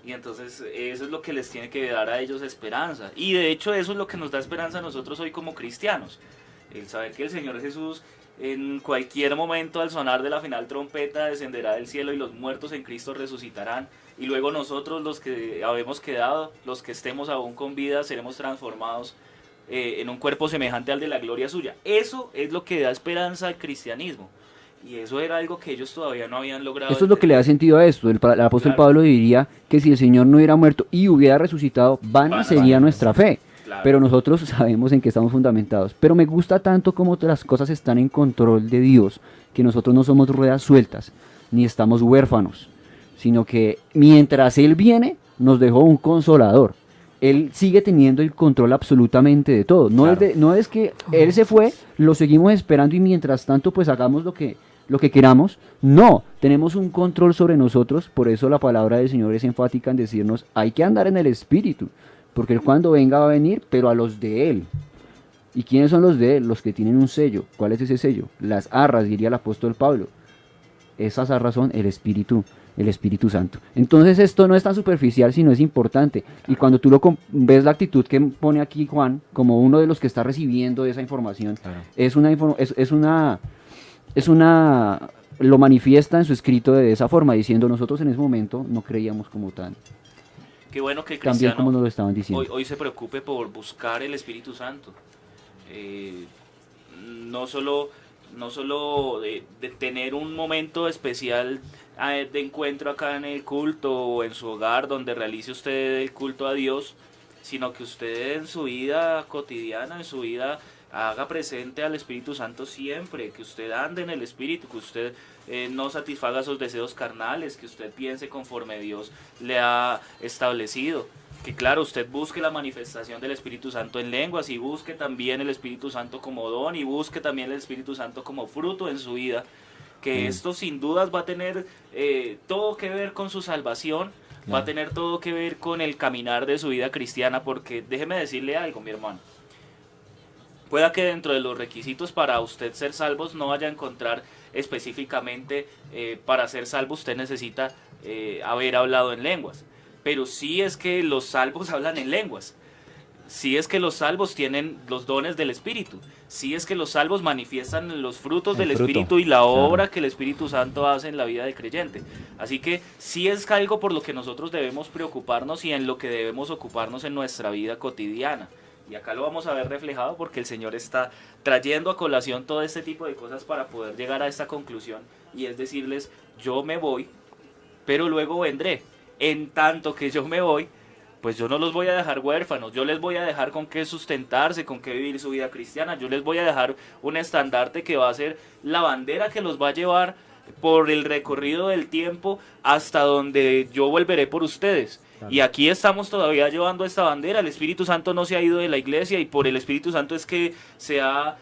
Y entonces eso es lo que les tiene que dar a ellos esperanza. Y de hecho eso es lo que nos da esperanza a nosotros hoy como cristianos. El saber que el Señor Jesús en cualquier momento al sonar de la final trompeta descenderá del cielo y los muertos en Cristo resucitarán. Y luego nosotros los que habemos quedado, los que estemos aún con vida, seremos transformados eh, en un cuerpo semejante al de la gloria suya. Eso es lo que da esperanza al cristianismo. Y eso era algo que ellos todavía no habían logrado. Esto es lo que le da sentido a esto. El, apóstol Claro. Pablo diría que si el Señor no hubiera muerto y hubiera resucitado, vana Vana, sería vana. nuestra fe. Claro. Pero nosotros [LAUGHS] sabemos en qué estamos fundamentados. Pero me gusta tanto como las cosas están en control de Dios, que nosotros no somos ruedas sueltas, ni estamos huérfanos, sino que mientras Él viene, nos dejó un consolador. Él sigue teniendo el control absolutamente de todo. No, es, de- no es que Él se fue, lo seguimos esperando y mientras tanto pues hagamos lo que, lo que queramos. No, tenemos un control sobre nosotros, por eso la palabra del Señor es enfática en decirnos, hay que andar en el Espíritu, porque Él cuando venga va a venir, pero a los de Él. ¿Y quiénes son los de Él? Los que tienen un sello. ¿Cuál es ese sello? Las arras, diría el apóstol Pablo. Esas arras son el Espíritu, el Espíritu Santo. Entonces esto no es tan superficial, sino es importante. Y cuando tú lo ves la actitud que pone aquí Juan, como uno de los que está recibiendo esa información, Claro. es una inform- es, es una es una lo manifiesta en su escrito de esa forma diciendo nosotros en ese momento no creíamos como tan Qué bueno que el también como cristiano nos lo estaban diciendo hoy, hoy se preocupe por buscar el Espíritu Santo. Eh, no solo, no solo de, de tener un momento especial de encuentro acá en el culto o en su hogar donde realice usted el culto a Dios, sino que usted en su vida cotidiana, en su vida haga presente al Espíritu Santo siempre, que usted ande en el Espíritu, que usted eh, no satisfaga sus deseos carnales, que usted piense conforme Dios le ha establecido. Que claro, usted busque la manifestación del Espíritu Santo en lenguas y busque también el Espíritu Santo como don y busque también el Espíritu Santo como fruto en su vida. Que esto sin dudas va a tener eh, todo que ver con su salvación, va a tener todo que ver con el caminar de su vida cristiana, porque déjeme decirle algo, mi hermano. Pueda que dentro de los requisitos para usted ser salvos no vaya a encontrar específicamente eh, para ser salvo usted necesita eh, haber hablado en lenguas. Pero sí es que los salvos [LAUGHS] hablan en lenguas. Sí es que los salvos tienen los dones del Espíritu. Sí es que los salvos manifiestan los frutos El del fruto, Espíritu y la claro. obra que el Espíritu Santo hace en la vida del creyente. Así que sí es algo por lo que nosotros debemos preocuparnos y en lo que debemos ocuparnos en nuestra vida cotidiana. Y acá lo vamos a ver reflejado porque el Señor está trayendo a colación todo este tipo de cosas para poder llegar a esta conclusión y es decirles, yo me voy, pero luego vendré. En tanto que yo me voy, pues yo no los voy a dejar huérfanos, yo les voy a dejar con qué sustentarse, con qué vivir su vida cristiana, yo les voy a dejar un estandarte que va a ser la bandera que los va a llevar por el recorrido del tiempo hasta donde yo volveré por ustedes. Y aquí estamos todavía llevando esta bandera, el Espíritu Santo no se ha ido de la iglesia y por el Espíritu Santo es que se ha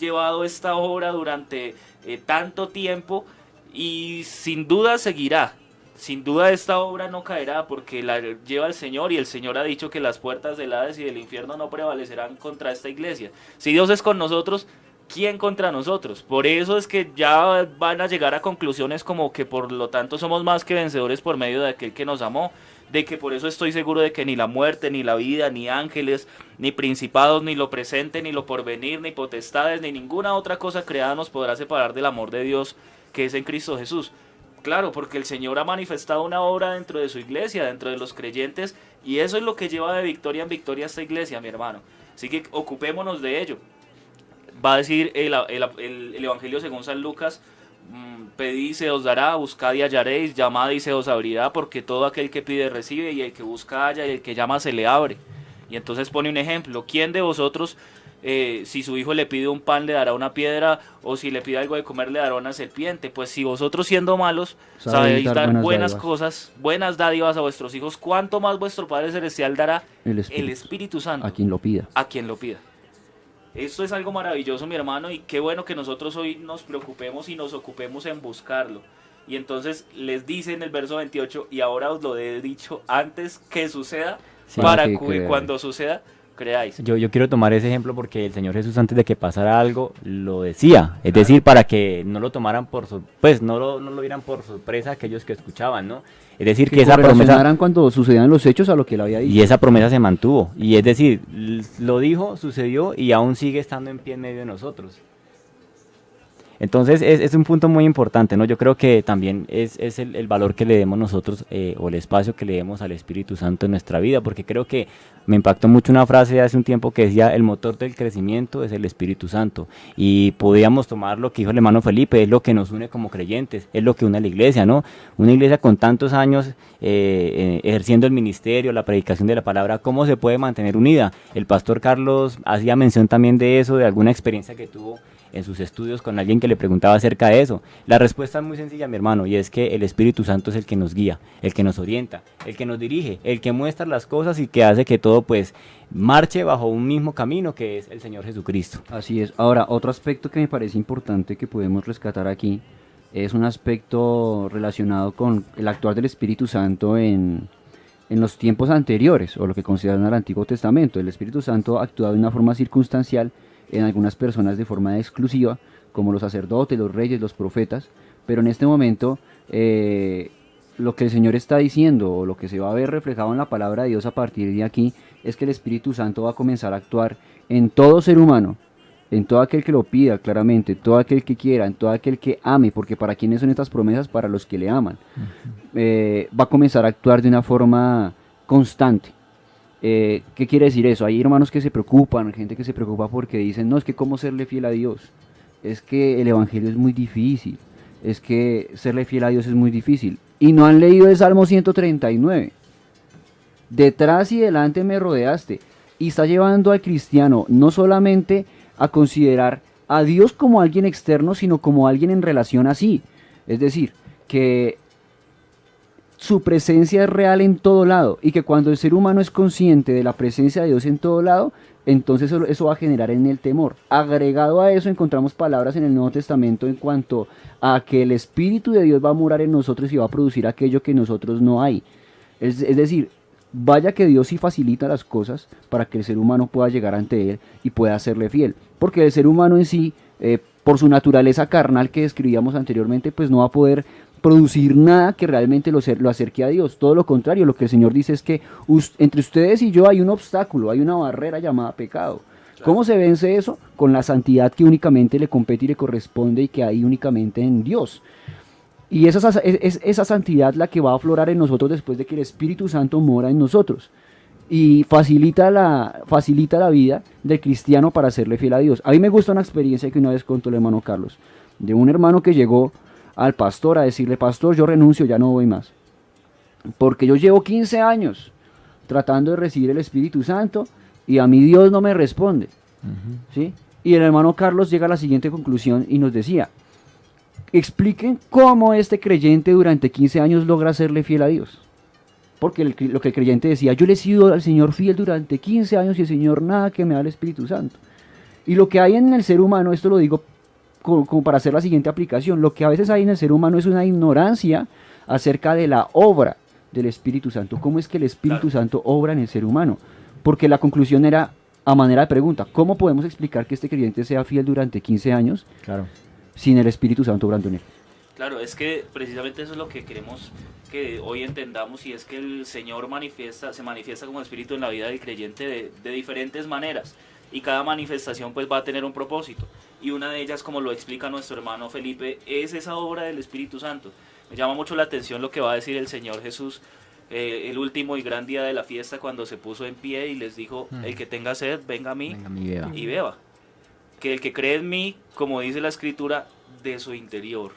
llevado esta obra durante eh, tanto tiempo y sin duda seguirá. Sin duda esta obra no caerá porque la lleva el Señor y el Señor ha dicho que las puertas del Hades y del infierno no prevalecerán contra esta iglesia. Si Dios es con nosotros, ¿quién contra nosotros? Por eso es que ya van a llegar a conclusiones como que por lo tanto somos más que vencedores por medio de aquel que nos amó, de que por eso estoy seguro de que ni la muerte, ni la vida, ni ángeles, ni principados, ni lo presente, ni lo porvenir, ni potestades, ni ninguna otra cosa creada nos podrá separar del amor de Dios que es en Cristo Jesús. Claro, porque el Señor ha manifestado una obra dentro de su iglesia, dentro de los creyentes, y eso es lo que lleva de victoria en victoria a esta iglesia, mi hermano. Así que ocupémonos de ello. Va a decir el, el- el- el Evangelio según San Lucas, mm, pedid y se os dará, buscad y hallaréis, llamad y se os abrirá, porque todo aquel que pide recibe, y el que busca halla, y el que llama se le abre. Y entonces pone un ejemplo, ¿quién de vosotros eh, si su hijo le pide un pan le dará una piedra o si le pide algo de comer le dará una serpiente. Pues si vosotros siendo malos Sabéis sabéis dar buenas cosas, buenas dádivas a vuestros hijos, ¿cuánto más vuestro Padre Celestial dará El el Espíritu. Santo A quien lo pida. a quien lo pida? Esto es algo maravilloso, mi hermano, y qué bueno que nosotros hoy nos preocupemos y nos ocupemos en buscarlo. Y entonces les dice en el verso 28, y ahora os lo he dicho antes que suceda, Sí. para que cuando suceda, creáis. Yo, yo quiero tomar ese ejemplo porque el Señor Jesús antes de que pasara algo lo decía, es decir, para que no lo tomaran por sor- pues no lo, no lo vieran por sorpresa aquellos que escuchaban, ¿no? Es decir, que, Que esa promesa cuando sucedían los hechos a lo que él había dicho. y esa promesa se mantuvo y es decir, lo dijo, sucedió y aún sigue estando en pie en medio de nosotros. Entonces es, un punto muy importante, ¿no? Yo creo que también es, el, valor que le demos nosotros eh, o el espacio que le demos al Espíritu Santo en nuestra vida, porque creo que me impactó mucho una frase hace un tiempo que decía, el motor del crecimiento es el Espíritu Santo. Y podíamos tomar lo que dijo el hermano Felipe, es lo que nos une como creyentes, es lo que une a la iglesia, ¿no? Una iglesia con tantos años eh, eh, ejerciendo el ministerio, la predicación de la palabra, ¿cómo se puede mantener unida? El pastor Carlos hacía mención también de eso, de alguna experiencia que tuvo en sus estudios con alguien que le preguntaba acerca de eso. La respuesta es muy sencilla, mi hermano, y es que el Espíritu Santo es el que nos guía, el que nos orienta, el que nos dirige, el que muestra las cosas y que hace que todo pues marche bajo un mismo camino que es el Señor Jesucristo. Así es. Ahora, otro aspecto que me parece importante que podemos rescatar aquí es un aspecto relacionado con el actuar del Espíritu Santo en, en los tiempos anteriores, o lo que consideran el Antiguo Testamento. El Espíritu Santo actúa de una forma circunstancial en algunas personas de forma exclusiva, como los sacerdotes, los reyes, los profetas, pero en este momento eh, lo que el Señor está diciendo, o lo que se va a ver reflejado en la palabra de Dios a partir de aquí, es que el Espíritu Santo va a comenzar a actuar en todo ser humano, en todo aquel que lo pida claramente, en todo aquel que quiera, en todo aquel que ame, porque para quiénes son estas promesas, para los que le aman, Eh, va a comenzar a actuar de una forma constante. Eh, ¿Qué quiere decir eso? Hay hermanos que se preocupan, gente que se preocupa porque dicen, no, es que cómo serle fiel a Dios, es que el Evangelio es muy difícil, es que serle fiel a Dios es muy difícil. Y no han leído el Salmo 139. Detrás y delante me rodeaste. Y está llevando al cristiano no solamente a considerar a Dios como alguien externo, sino como alguien en relación así. Es decir, que su presencia es real en todo lado y que cuando el ser humano es consciente de la presencia de Dios en todo lado, entonces eso, eso va a generar en él temor. Agregado a eso encontramos palabras en el Nuevo Testamento en cuanto a que el Espíritu de Dios va a morar en nosotros y va a producir aquello que nosotros no hay. Es, es decir, vaya que Dios sí facilita las cosas para que el ser humano pueda llegar ante Él y pueda serle fiel. Porque el ser humano en sí, eh, por su naturaleza carnal que describíamos anteriormente, pues no va a poder producir nada que realmente lo, lo acerque a Dios. Todo lo contrario, lo que el Señor dice es que entre ustedes y yo hay un obstáculo, hay una barrera llamada pecado. ¿Cómo se vence eso? Con la santidad que únicamente le compete y le corresponde y que hay únicamente en Dios. Y esa, sa- es, es esa santidad la que va a aflorar en nosotros después de que el Espíritu Santo mora en nosotros. Y facilita la, facilita la vida del cristiano para serle fiel a Dios. A mí me gusta una experiencia que una vez contó el hermano Carlos, de un hermano que llegó al pastor a decirle, pastor, yo renuncio, ya no voy más. Porque yo llevo 15 años tratando de recibir el Espíritu Santo y a mi Dios no me responde. ¿sí? Y el hermano Carlos llega a la siguiente conclusión y nos decía, expliquen cómo este creyente durante 15 años logra serle fiel a Dios. Porque el lo que el creyente decía, yo le he sido al Señor fiel durante 15 años y el Señor nada que me da el Espíritu Santo. Y lo que hay en el ser humano, esto lo digo co- como, para hacer la siguiente aplicación, lo que a veces hay en el ser humano es una ignorancia acerca de la obra del Espíritu Santo. ¿Cómo es que el Espíritu Santo obra en el ser humano? Porque la conclusión era a manera de pregunta, ¿cómo podemos explicar que este creyente sea fiel durante 15 años Claro. sin el Espíritu Santo obrando en él? Claro, es que precisamente eso es lo que queremos que hoy entendamos y es que el Señor manifiesta, se manifiesta como espíritu en la vida del creyente de, de diferentes maneras y cada manifestación pues va a tener un propósito y una de ellas como lo explica nuestro hermano Felipe es esa obra del Espíritu Santo. Me llama mucho la atención lo que va a decir el Señor Jesús eh, el último y gran día de la fiesta cuando se puso en pie y les dijo el que tenga sed venga a mí Venga, mi beba. y beba. Que el que cree en mí, como dice la escritura, de su interior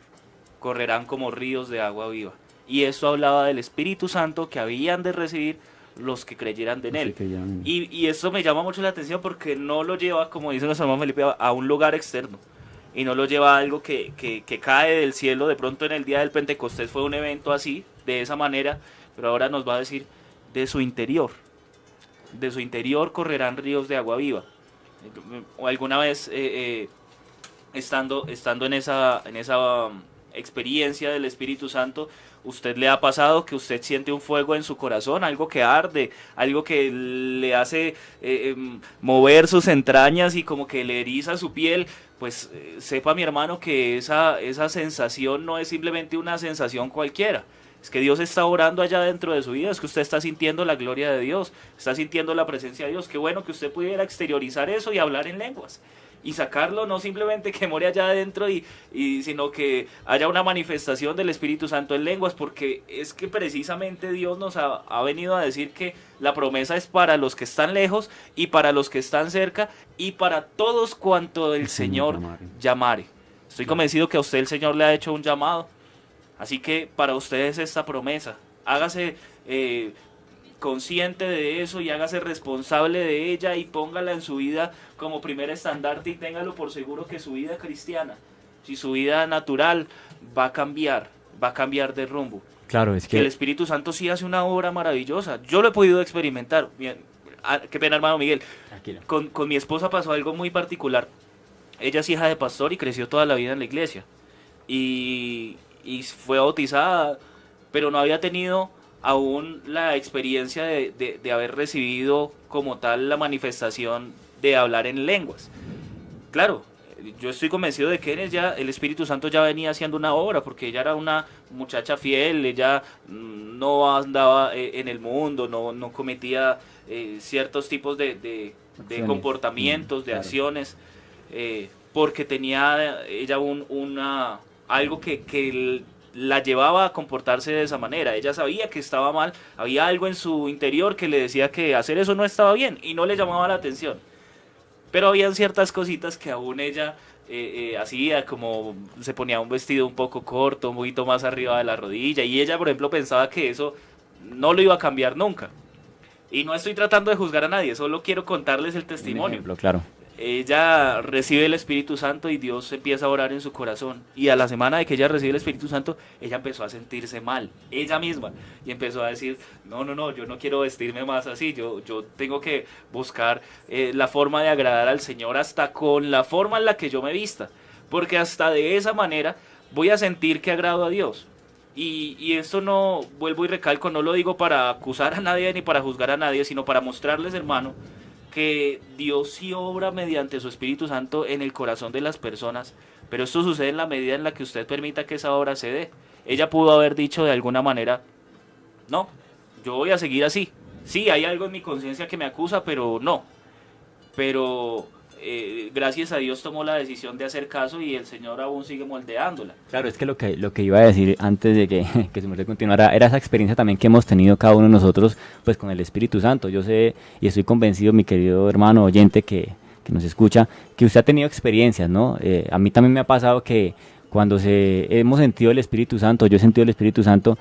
correrán como ríos de agua viva. Y esto hablaba del Espíritu Santo que habían de recibir los que creyeran que él. creyeran en él. Y, y esto me llama mucho la atención porque no lo lleva, como dice nuestro hermano Felipe, a- a un lugar externo. Y no lo lleva a algo que, que- que cae del cielo. De pronto en el día del Pentecostés fue un evento así, de esa manera. Pero ahora nos va a decir de su interior. De su interior correrán ríos de agua viva. O alguna vez eh, eh, estando, estando en esa, en esa um, experiencia del Espíritu Santo, usted le ha pasado que usted siente un fuego en su corazón, algo que arde, algo que le hace eh, em, mover sus entrañas y como que le eriza su piel, pues eh, sepa mi hermano que esa, esa sensación no es simplemente una sensación cualquiera. Es que Dios está orando allá dentro de su vida, es que usted está sintiendo la gloria de Dios, está sintiendo la presencia de Dios. Qué bueno que usted pudiera exteriorizar eso y hablar en lenguas y sacarlo, no simplemente que more allá adentro, y, y, sino que haya una manifestación del Espíritu Santo en lenguas, porque es que precisamente Dios nos ha, ha venido a decir que la promesa es para los que están lejos y para los que están cerca y para todos cuanto el El Señor Señor llamare. llamare. Estoy convencido que a usted el Señor le ha hecho un llamado. Así que para ustedes esta promesa, hágase eh, consciente de eso y hágase responsable de ella y póngala en su vida como primer estandarte y téngalo por seguro que su vida cristiana, si su vida natural va a cambiar, va a cambiar de rumbo. Claro, es Que el Espíritu Santo sí hace una obra maravillosa. Yo lo he podido experimentar. Bien, ah, qué pena, hermano Miguel. Tranquilo. Con, con mi esposa pasó algo muy particular. Ella es hija de pastor y creció toda la vida en la iglesia. Y, y fue bautizada, pero no había tenido aún la experiencia de, de- de haber recibido como tal la manifestación de hablar en lenguas. Claro, yo estoy convencido de que ella el Espíritu Santo ya venía haciendo una obra, porque ella era una muchacha fiel, ella mm, no andaba eh, en el mundo, no, no cometía eh, ciertos tipos de, de- comportamientos, Mm, de claro. acciones, eh, porque tenía ella un, una, algo que, que la llevaba a comportarse de esa manera. Ella sabía que estaba mal, había algo en su interior que le decía que hacer eso no estaba bien y no le llamaba la atención. Pero habían ciertas cositas que aún ella eh, eh, hacía, como se ponía un vestido un poco corto, un poquito más arriba de la rodilla, y ella, por ejemplo, pensaba que eso no lo iba a cambiar nunca. Y no estoy tratando de juzgar a nadie, solo quiero contarles el testimonio. ejemplo, claro. Ella recibe el Espíritu Santo y Dios empieza a orar en su corazón. Y a la semana de que ella recibe el Espíritu Santo, ella empezó a sentirse mal, ella misma. Y empezó a decir, no, no, no, yo no quiero vestirme más así, yo, yo tengo que buscar eh, la forma de agradar al Señor hasta con la forma en la que yo me vista. Porque hasta de esa manera voy a sentir que agrado a Dios. Y, y esto no, vuelvo y recalco, no lo digo para acusar a nadie ni para juzgar a nadie, sino para mostrarles, hermano, que Dios sí obra mediante su Espíritu Santo en el corazón de las personas, pero esto sucede en la medida en la que usted permita que esa obra se dé. Ella pudo haber dicho de alguna manera, no, yo voy a seguir así. Sí, hay algo en mi conciencia que me acusa, pero no. Pero eh, gracias a Dios tomó la decisión de hacer caso y el Señor aún sigue moldeándola. Claro, es que lo que, lo que iba a decir antes de que, [LAUGHS] que se me continuara era esa experiencia también que hemos tenido cada uno de nosotros pues con el Espíritu Santo. Yo sé y estoy convencido, mi querido hermano oyente que, que nos escucha, que usted ha tenido experiencias, ¿no? Eh, a mí también me ha pasado que cuando se, hemos sentido el Espíritu Santo, yo he sentido el Espíritu Santo,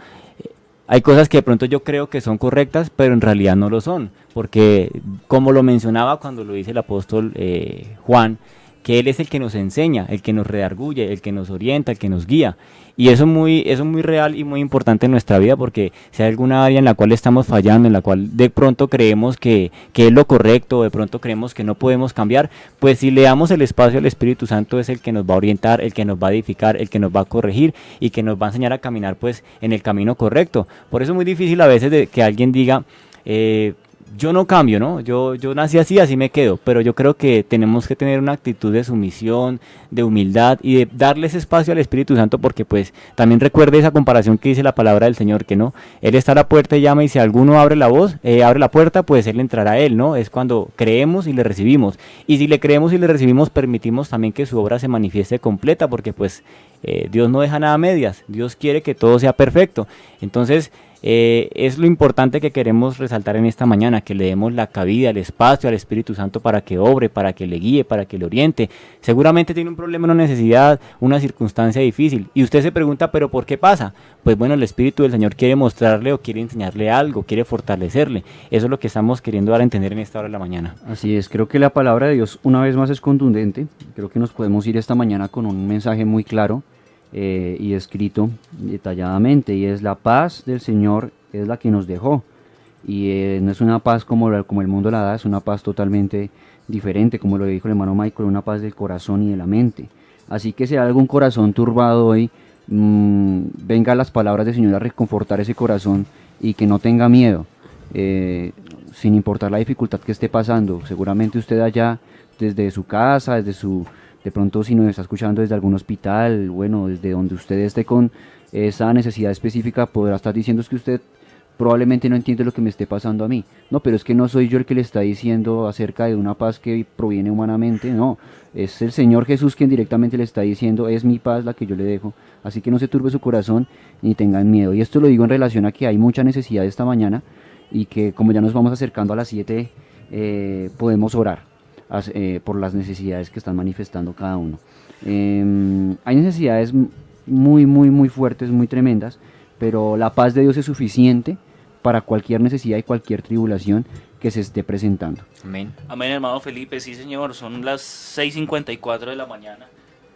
hay cosas que de pronto yo creo que son correctas, pero en realidad no lo son, porque como lo mencionaba cuando lo dice el apóstol eh, Juan, que Él es el que nos enseña, el que nos redarguye, el que nos orienta, el que nos guía. Y eso, muy, es muy real y muy importante en nuestra vida porque si hay alguna área en la cual estamos fallando, en la cual de pronto creemos que, que es lo correcto, de pronto creemos que no podemos cambiar, pues si le damos el espacio al Espíritu Santo es el que nos va a orientar, el que nos va a edificar, el que nos va a corregir y que nos va a enseñar a caminar pues en el camino correcto. Por eso es muy difícil a veces de que alguien diga... eh, yo no cambio, ¿no? Yo, yo nací así, así me quedo, pero yo creo que tenemos que tener una actitud de sumisión, de humildad y de darle ese espacio al Espíritu Santo porque pues también recuerde esa comparación que dice la palabra del Señor, que no, Él está a la puerta y llama y si alguno abre la voz, eh, abre la puerta, pues Él entrará a Él, ¿no? Es cuando creemos y le recibimos. Y si le creemos y le recibimos, permitimos también que su obra se manifieste completa porque pues eh, Dios no deja nada a medias, Dios quiere que todo sea perfecto. Entonces, eh, es lo importante que queremos resaltar en esta mañana, que le demos la cabida, el espacio al Espíritu Santo para que obre, para que le guíe, para que le oriente. Seguramente tiene un problema, una necesidad, una circunstancia difícil. Y usted se pregunta, ¿pero por qué pasa? Pues bueno, el Espíritu del Señor quiere mostrarle o quiere enseñarle algo, quiere fortalecerle. Eso es lo que estamos queriendo dar a entender en esta hora de la mañana. Así es, creo que la palabra de Dios una vez más es contundente. Creo que nos podemos ir esta mañana con un mensaje muy claro eh, y escrito detalladamente. Y es la paz del Señor es la que nos dejó. Y eh, no es una paz como, como el mundo la da, es una paz totalmente diferente, como lo dijo el hermano Michael, una paz del corazón y de la mente. Así que si hay algún corazón turbado hoy, mm, venga las palabras del Señor a reconfortar ese corazón y que no tenga miedo, eh, sin importar la dificultad que esté pasando. Seguramente usted allá, desde su casa, desde su, de pronto si nos está escuchando desde algún hospital, bueno, desde donde usted esté con esa necesidad específica, podrá estar diciendo que usted probablemente no entiende lo que me esté pasando a mí. No, pero es que no soy yo el que le está diciendo acerca de una paz que proviene humanamente, no. Es el Señor Jesús quien directamente le está diciendo, es mi paz la que yo le dejo. Así que no se turbe su corazón ni tengan miedo. Y esto lo digo en relación a que hay mucha necesidad esta mañana y que como ya nos vamos acercando a las 7, eh, podemos orar eh, por las necesidades que están manifestando cada uno. Em, hay necesidades muy, muy, muy fuertes, muy tremendas, pero la paz de Dios es suficiente para cualquier necesidad y cualquier tribulación que se esté presentando. Amén. Amén, hermano Felipe. Sí, señor. Son las 6:54 de la mañana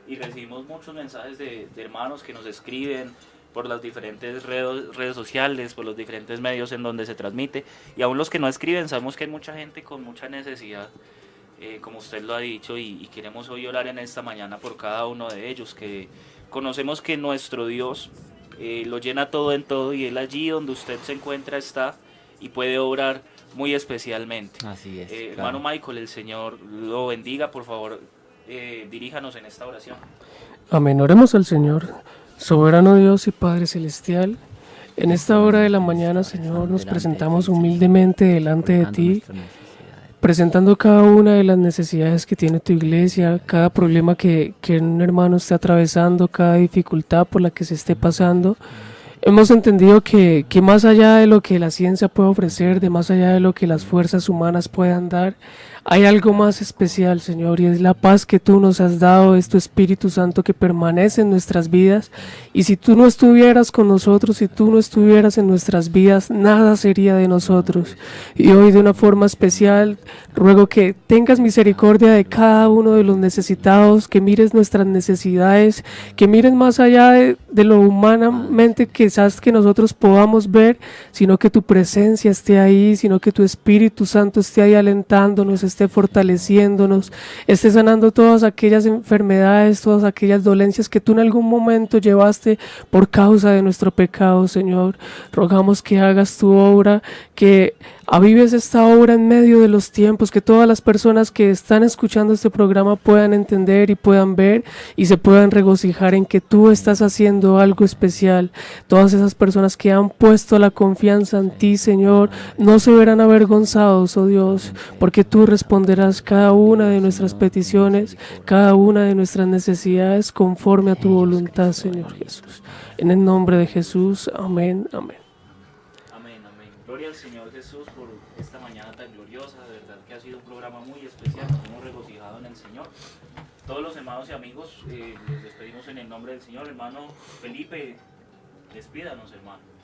y recibimos muchos mensajes de, de hermanos que nos escriben por las diferentes redes, redes sociales, por los diferentes medios en donde se transmite. Y aún los que no escriben, sabemos que hay mucha gente con mucha necesidad, eh, como usted lo ha dicho, y, y queremos hoy orar en esta mañana por cada uno de ellos, que conocemos que nuestro Dios eh, lo llena todo en todo y Él allí donde usted se encuentra está y puede obrar muy especialmente. Así es. Eh, claro. hermano Michael, el Señor lo bendiga, por favor, eh, diríjanos en esta oración. Amén. Oremos al Señor, soberano Dios y Padre Celestial. En esta hora de la mañana, Señor, nos presentamos humildemente delante de ti. Presentando cada una de las necesidades que tiene tu iglesia, cada problema que, que un hermano esté atravesando, cada dificultad por la que se esté pasando. Hemos entendido que, que más allá de lo que la ciencia puede ofrecer, de más allá de lo que las fuerzas humanas puedan dar, hay algo más especial, Señor, y es la paz que tú nos has dado, es tu Espíritu Santo que permanece en nuestras vidas. Y si tú no estuvieras con nosotros, si tú no estuvieras en nuestras vidas, nada sería de nosotros. Y hoy de una forma especial, ruego que tengas misericordia de cada uno de los necesitados, que mires nuestras necesidades, que mires más allá de, lo humanamente quizás que nosotros podamos ver, sino que tu presencia esté ahí, sino que tu Espíritu Santo esté ahí alentándonos, esté fortaleciéndonos, esté sanando todas aquellas enfermedades, todas aquellas dolencias que tú en algún momento llevaste por causa de nuestro pecado, Señor. Rogamos que hagas tu obra, que avives esta obra en medio de los tiempos, que todas las personas que están escuchando este programa puedan entender y puedan ver y se puedan regocijar en que tú estás haciendo algo especial. Todas esas personas que han puesto la confianza en ti, Señor, no se verán avergonzados, oh Dios, porque tú responderás cada una de nuestras peticiones, cada una de nuestras necesidades conforme a tu voluntad, Señor Jesús. En el nombre de Jesús, amén, amén. Amén, amén. Gloria al Señor Jesús por esta mañana tan gloriosa. De verdad que ha sido un programa muy especial. Nos hemos regocijado en el Señor. Todos los hermanos y amigos, eh, les despedimos en el nombre del Señor. Hermano Felipe, despídanos, hermano.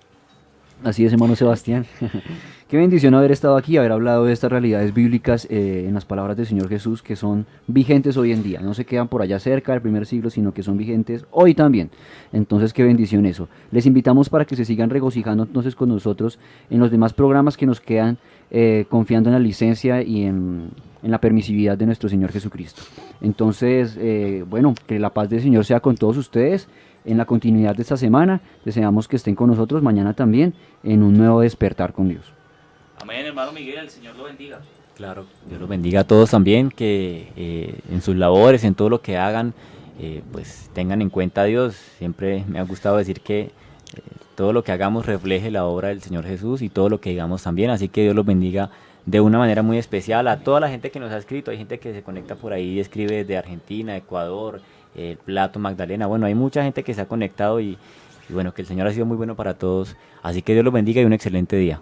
Así es, hermano Sebastián. [LAUGHS] Qué bendición haber estado aquí, haber hablado de estas realidades bíblicas eh, en las palabras del Señor Jesús que son vigentes hoy en día. No se quedan por allá cerca del primer siglo, sino que son vigentes hoy también. Entonces, qué bendición eso. Les invitamos para que se sigan regocijando entonces con nosotros en los demás programas que nos quedan, eh, confiando en la licencia y en, en la permisividad de nuestro Señor Jesucristo. Entonces, eh, bueno, que la paz del Señor sea con todos ustedes en la continuidad de esta semana. Deseamos que estén con nosotros mañana también en un nuevo despertar con Dios. Amén, hermano Miguel, el Señor lo bendiga. Claro, Dios los bendiga a todos también, que eh, en sus labores, en todo lo que hagan, eh, pues tengan en cuenta a Dios. Siempre me ha gustado decir que eh, todo lo que hagamos refleje la obra del Señor Jesús y todo lo que digamos también. Así que Dios los bendiga de una manera muy especial a toda la gente que nos ha escrito. Hay gente que se conecta por ahí y escribe desde Argentina, Ecuador, el Plato, Magdalena. Bueno, hay mucha gente que se ha conectado y Y bueno, que el Señor ha sido muy bueno para todos. Así que Dios los bendiga y un excelente día.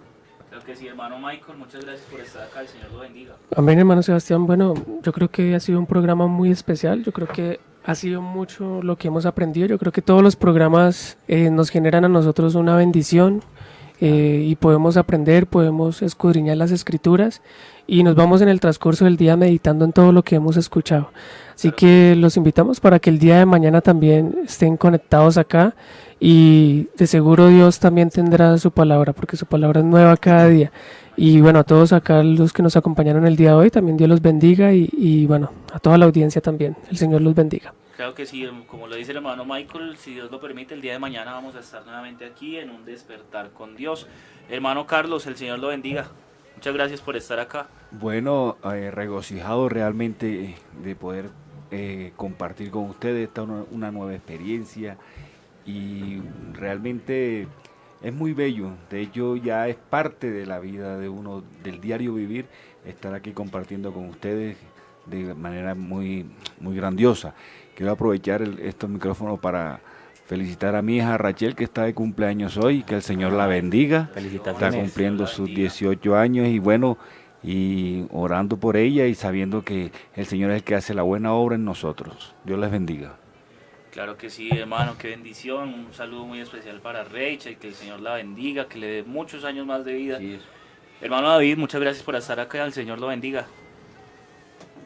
Creo que sí, hermano Michael, muchas gracias por estar acá, el Señor lo bendiga. Amén, hermano Sebastián. Bueno, yo creo que ha sido un programa muy especial. Yo creo que ha sido mucho lo que hemos aprendido. Yo creo que todos los programas eh, nos generan a nosotros una bendición eh, y podemos aprender, podemos escudriñar las escrituras y nos vamos en el transcurso del día meditando en todo lo que hemos escuchado. Así que los invitamos para que el día de mañana también estén conectados acá y de seguro Dios también tendrá su palabra porque su palabra es nueva cada día. Y bueno, a todos acá los que nos acompañaron el día de hoy, también Dios los bendiga y, y bueno, a toda la audiencia también, el Señor los bendiga. Claro que sí, como lo dice el hermano Michael, si Dios lo permite, el día de mañana vamos a estar nuevamente aquí en un despertar con Dios. Hermano Carlos, el Señor lo bendiga. Muchas gracias por estar acá. Bueno, eh, regocijado realmente de poder eh, compartir con ustedes esta una, una nueva experiencia y realmente es muy bello. De hecho, ya es parte de la vida de uno, del diario vivir, estar aquí compartiendo con ustedes de manera muy, muy grandiosa. Quiero aprovechar el- estos micrófonos para felicitar a mi hija Rachel, que está de cumpleaños hoy, que el Señor la bendiga. Está cumpliendo sus 18 años y bueno, y orando por ella y sabiendo que el Señor es el que hace la buena obra en nosotros. Dios les bendiga. Claro que sí, hermano, qué bendición. Un saludo muy especial para Rachel, que el Señor la bendiga, que le dé muchos años más de vida. Hermano David, muchas gracias por estar acá, el Señor lo bendiga.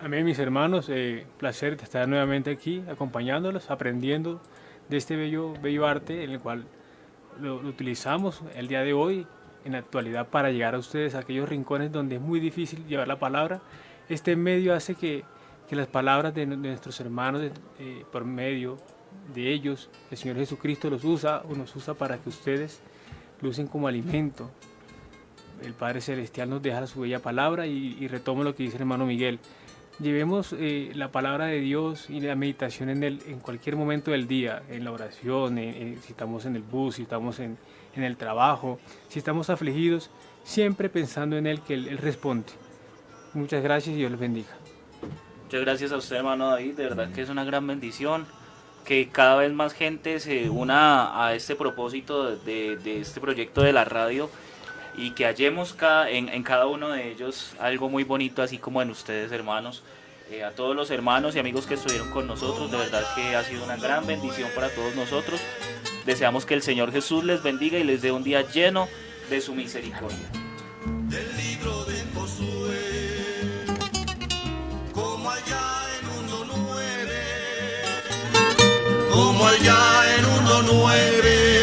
Amén, mis hermanos. eh, placer estar nuevamente aquí acompañándolos, aprendiendo de este bello, bello arte en el cual lo, utilizamos el día de hoy, en la actualidad, para llegar a ustedes a aquellos rincones donde es muy difícil llevar la palabra. Este medio hace que, que las palabras de, nu- de nuestros hermanos, eh, por medio de ellos, el Señor Jesucristo los usa o nos usa para que ustedes lo usen como alimento. El Padre Celestial nos deja su bella palabra y retomo lo que dice el hermano Miguel llevemos eh, la palabra de Dios y la meditación en, el, en cualquier momento del día, en la oración, en- en- si estamos en el bus, si estamos en, en el trabajo, si estamos afligidos, siempre pensando en Él que Él, Él responde. Muchas gracias y Dios les bendiga. Muchas gracias a usted, hermano David. De verdad que es una gran bendición que cada vez más gente se una a este propósito de, de este proyecto de la radio y que hallemos cada, en, en cada uno de ellos algo muy bonito, así como en ustedes, hermanos. Eh, a todos los hermanos y amigos que estuvieron con nosotros, de verdad que ha sido una gran bendición para todos nosotros. Deseamos que el Señor Jesús les bendiga y les dé un día lleno de su misericordia. del libro de Josué, como allá en 1.9, como allá en 1.9,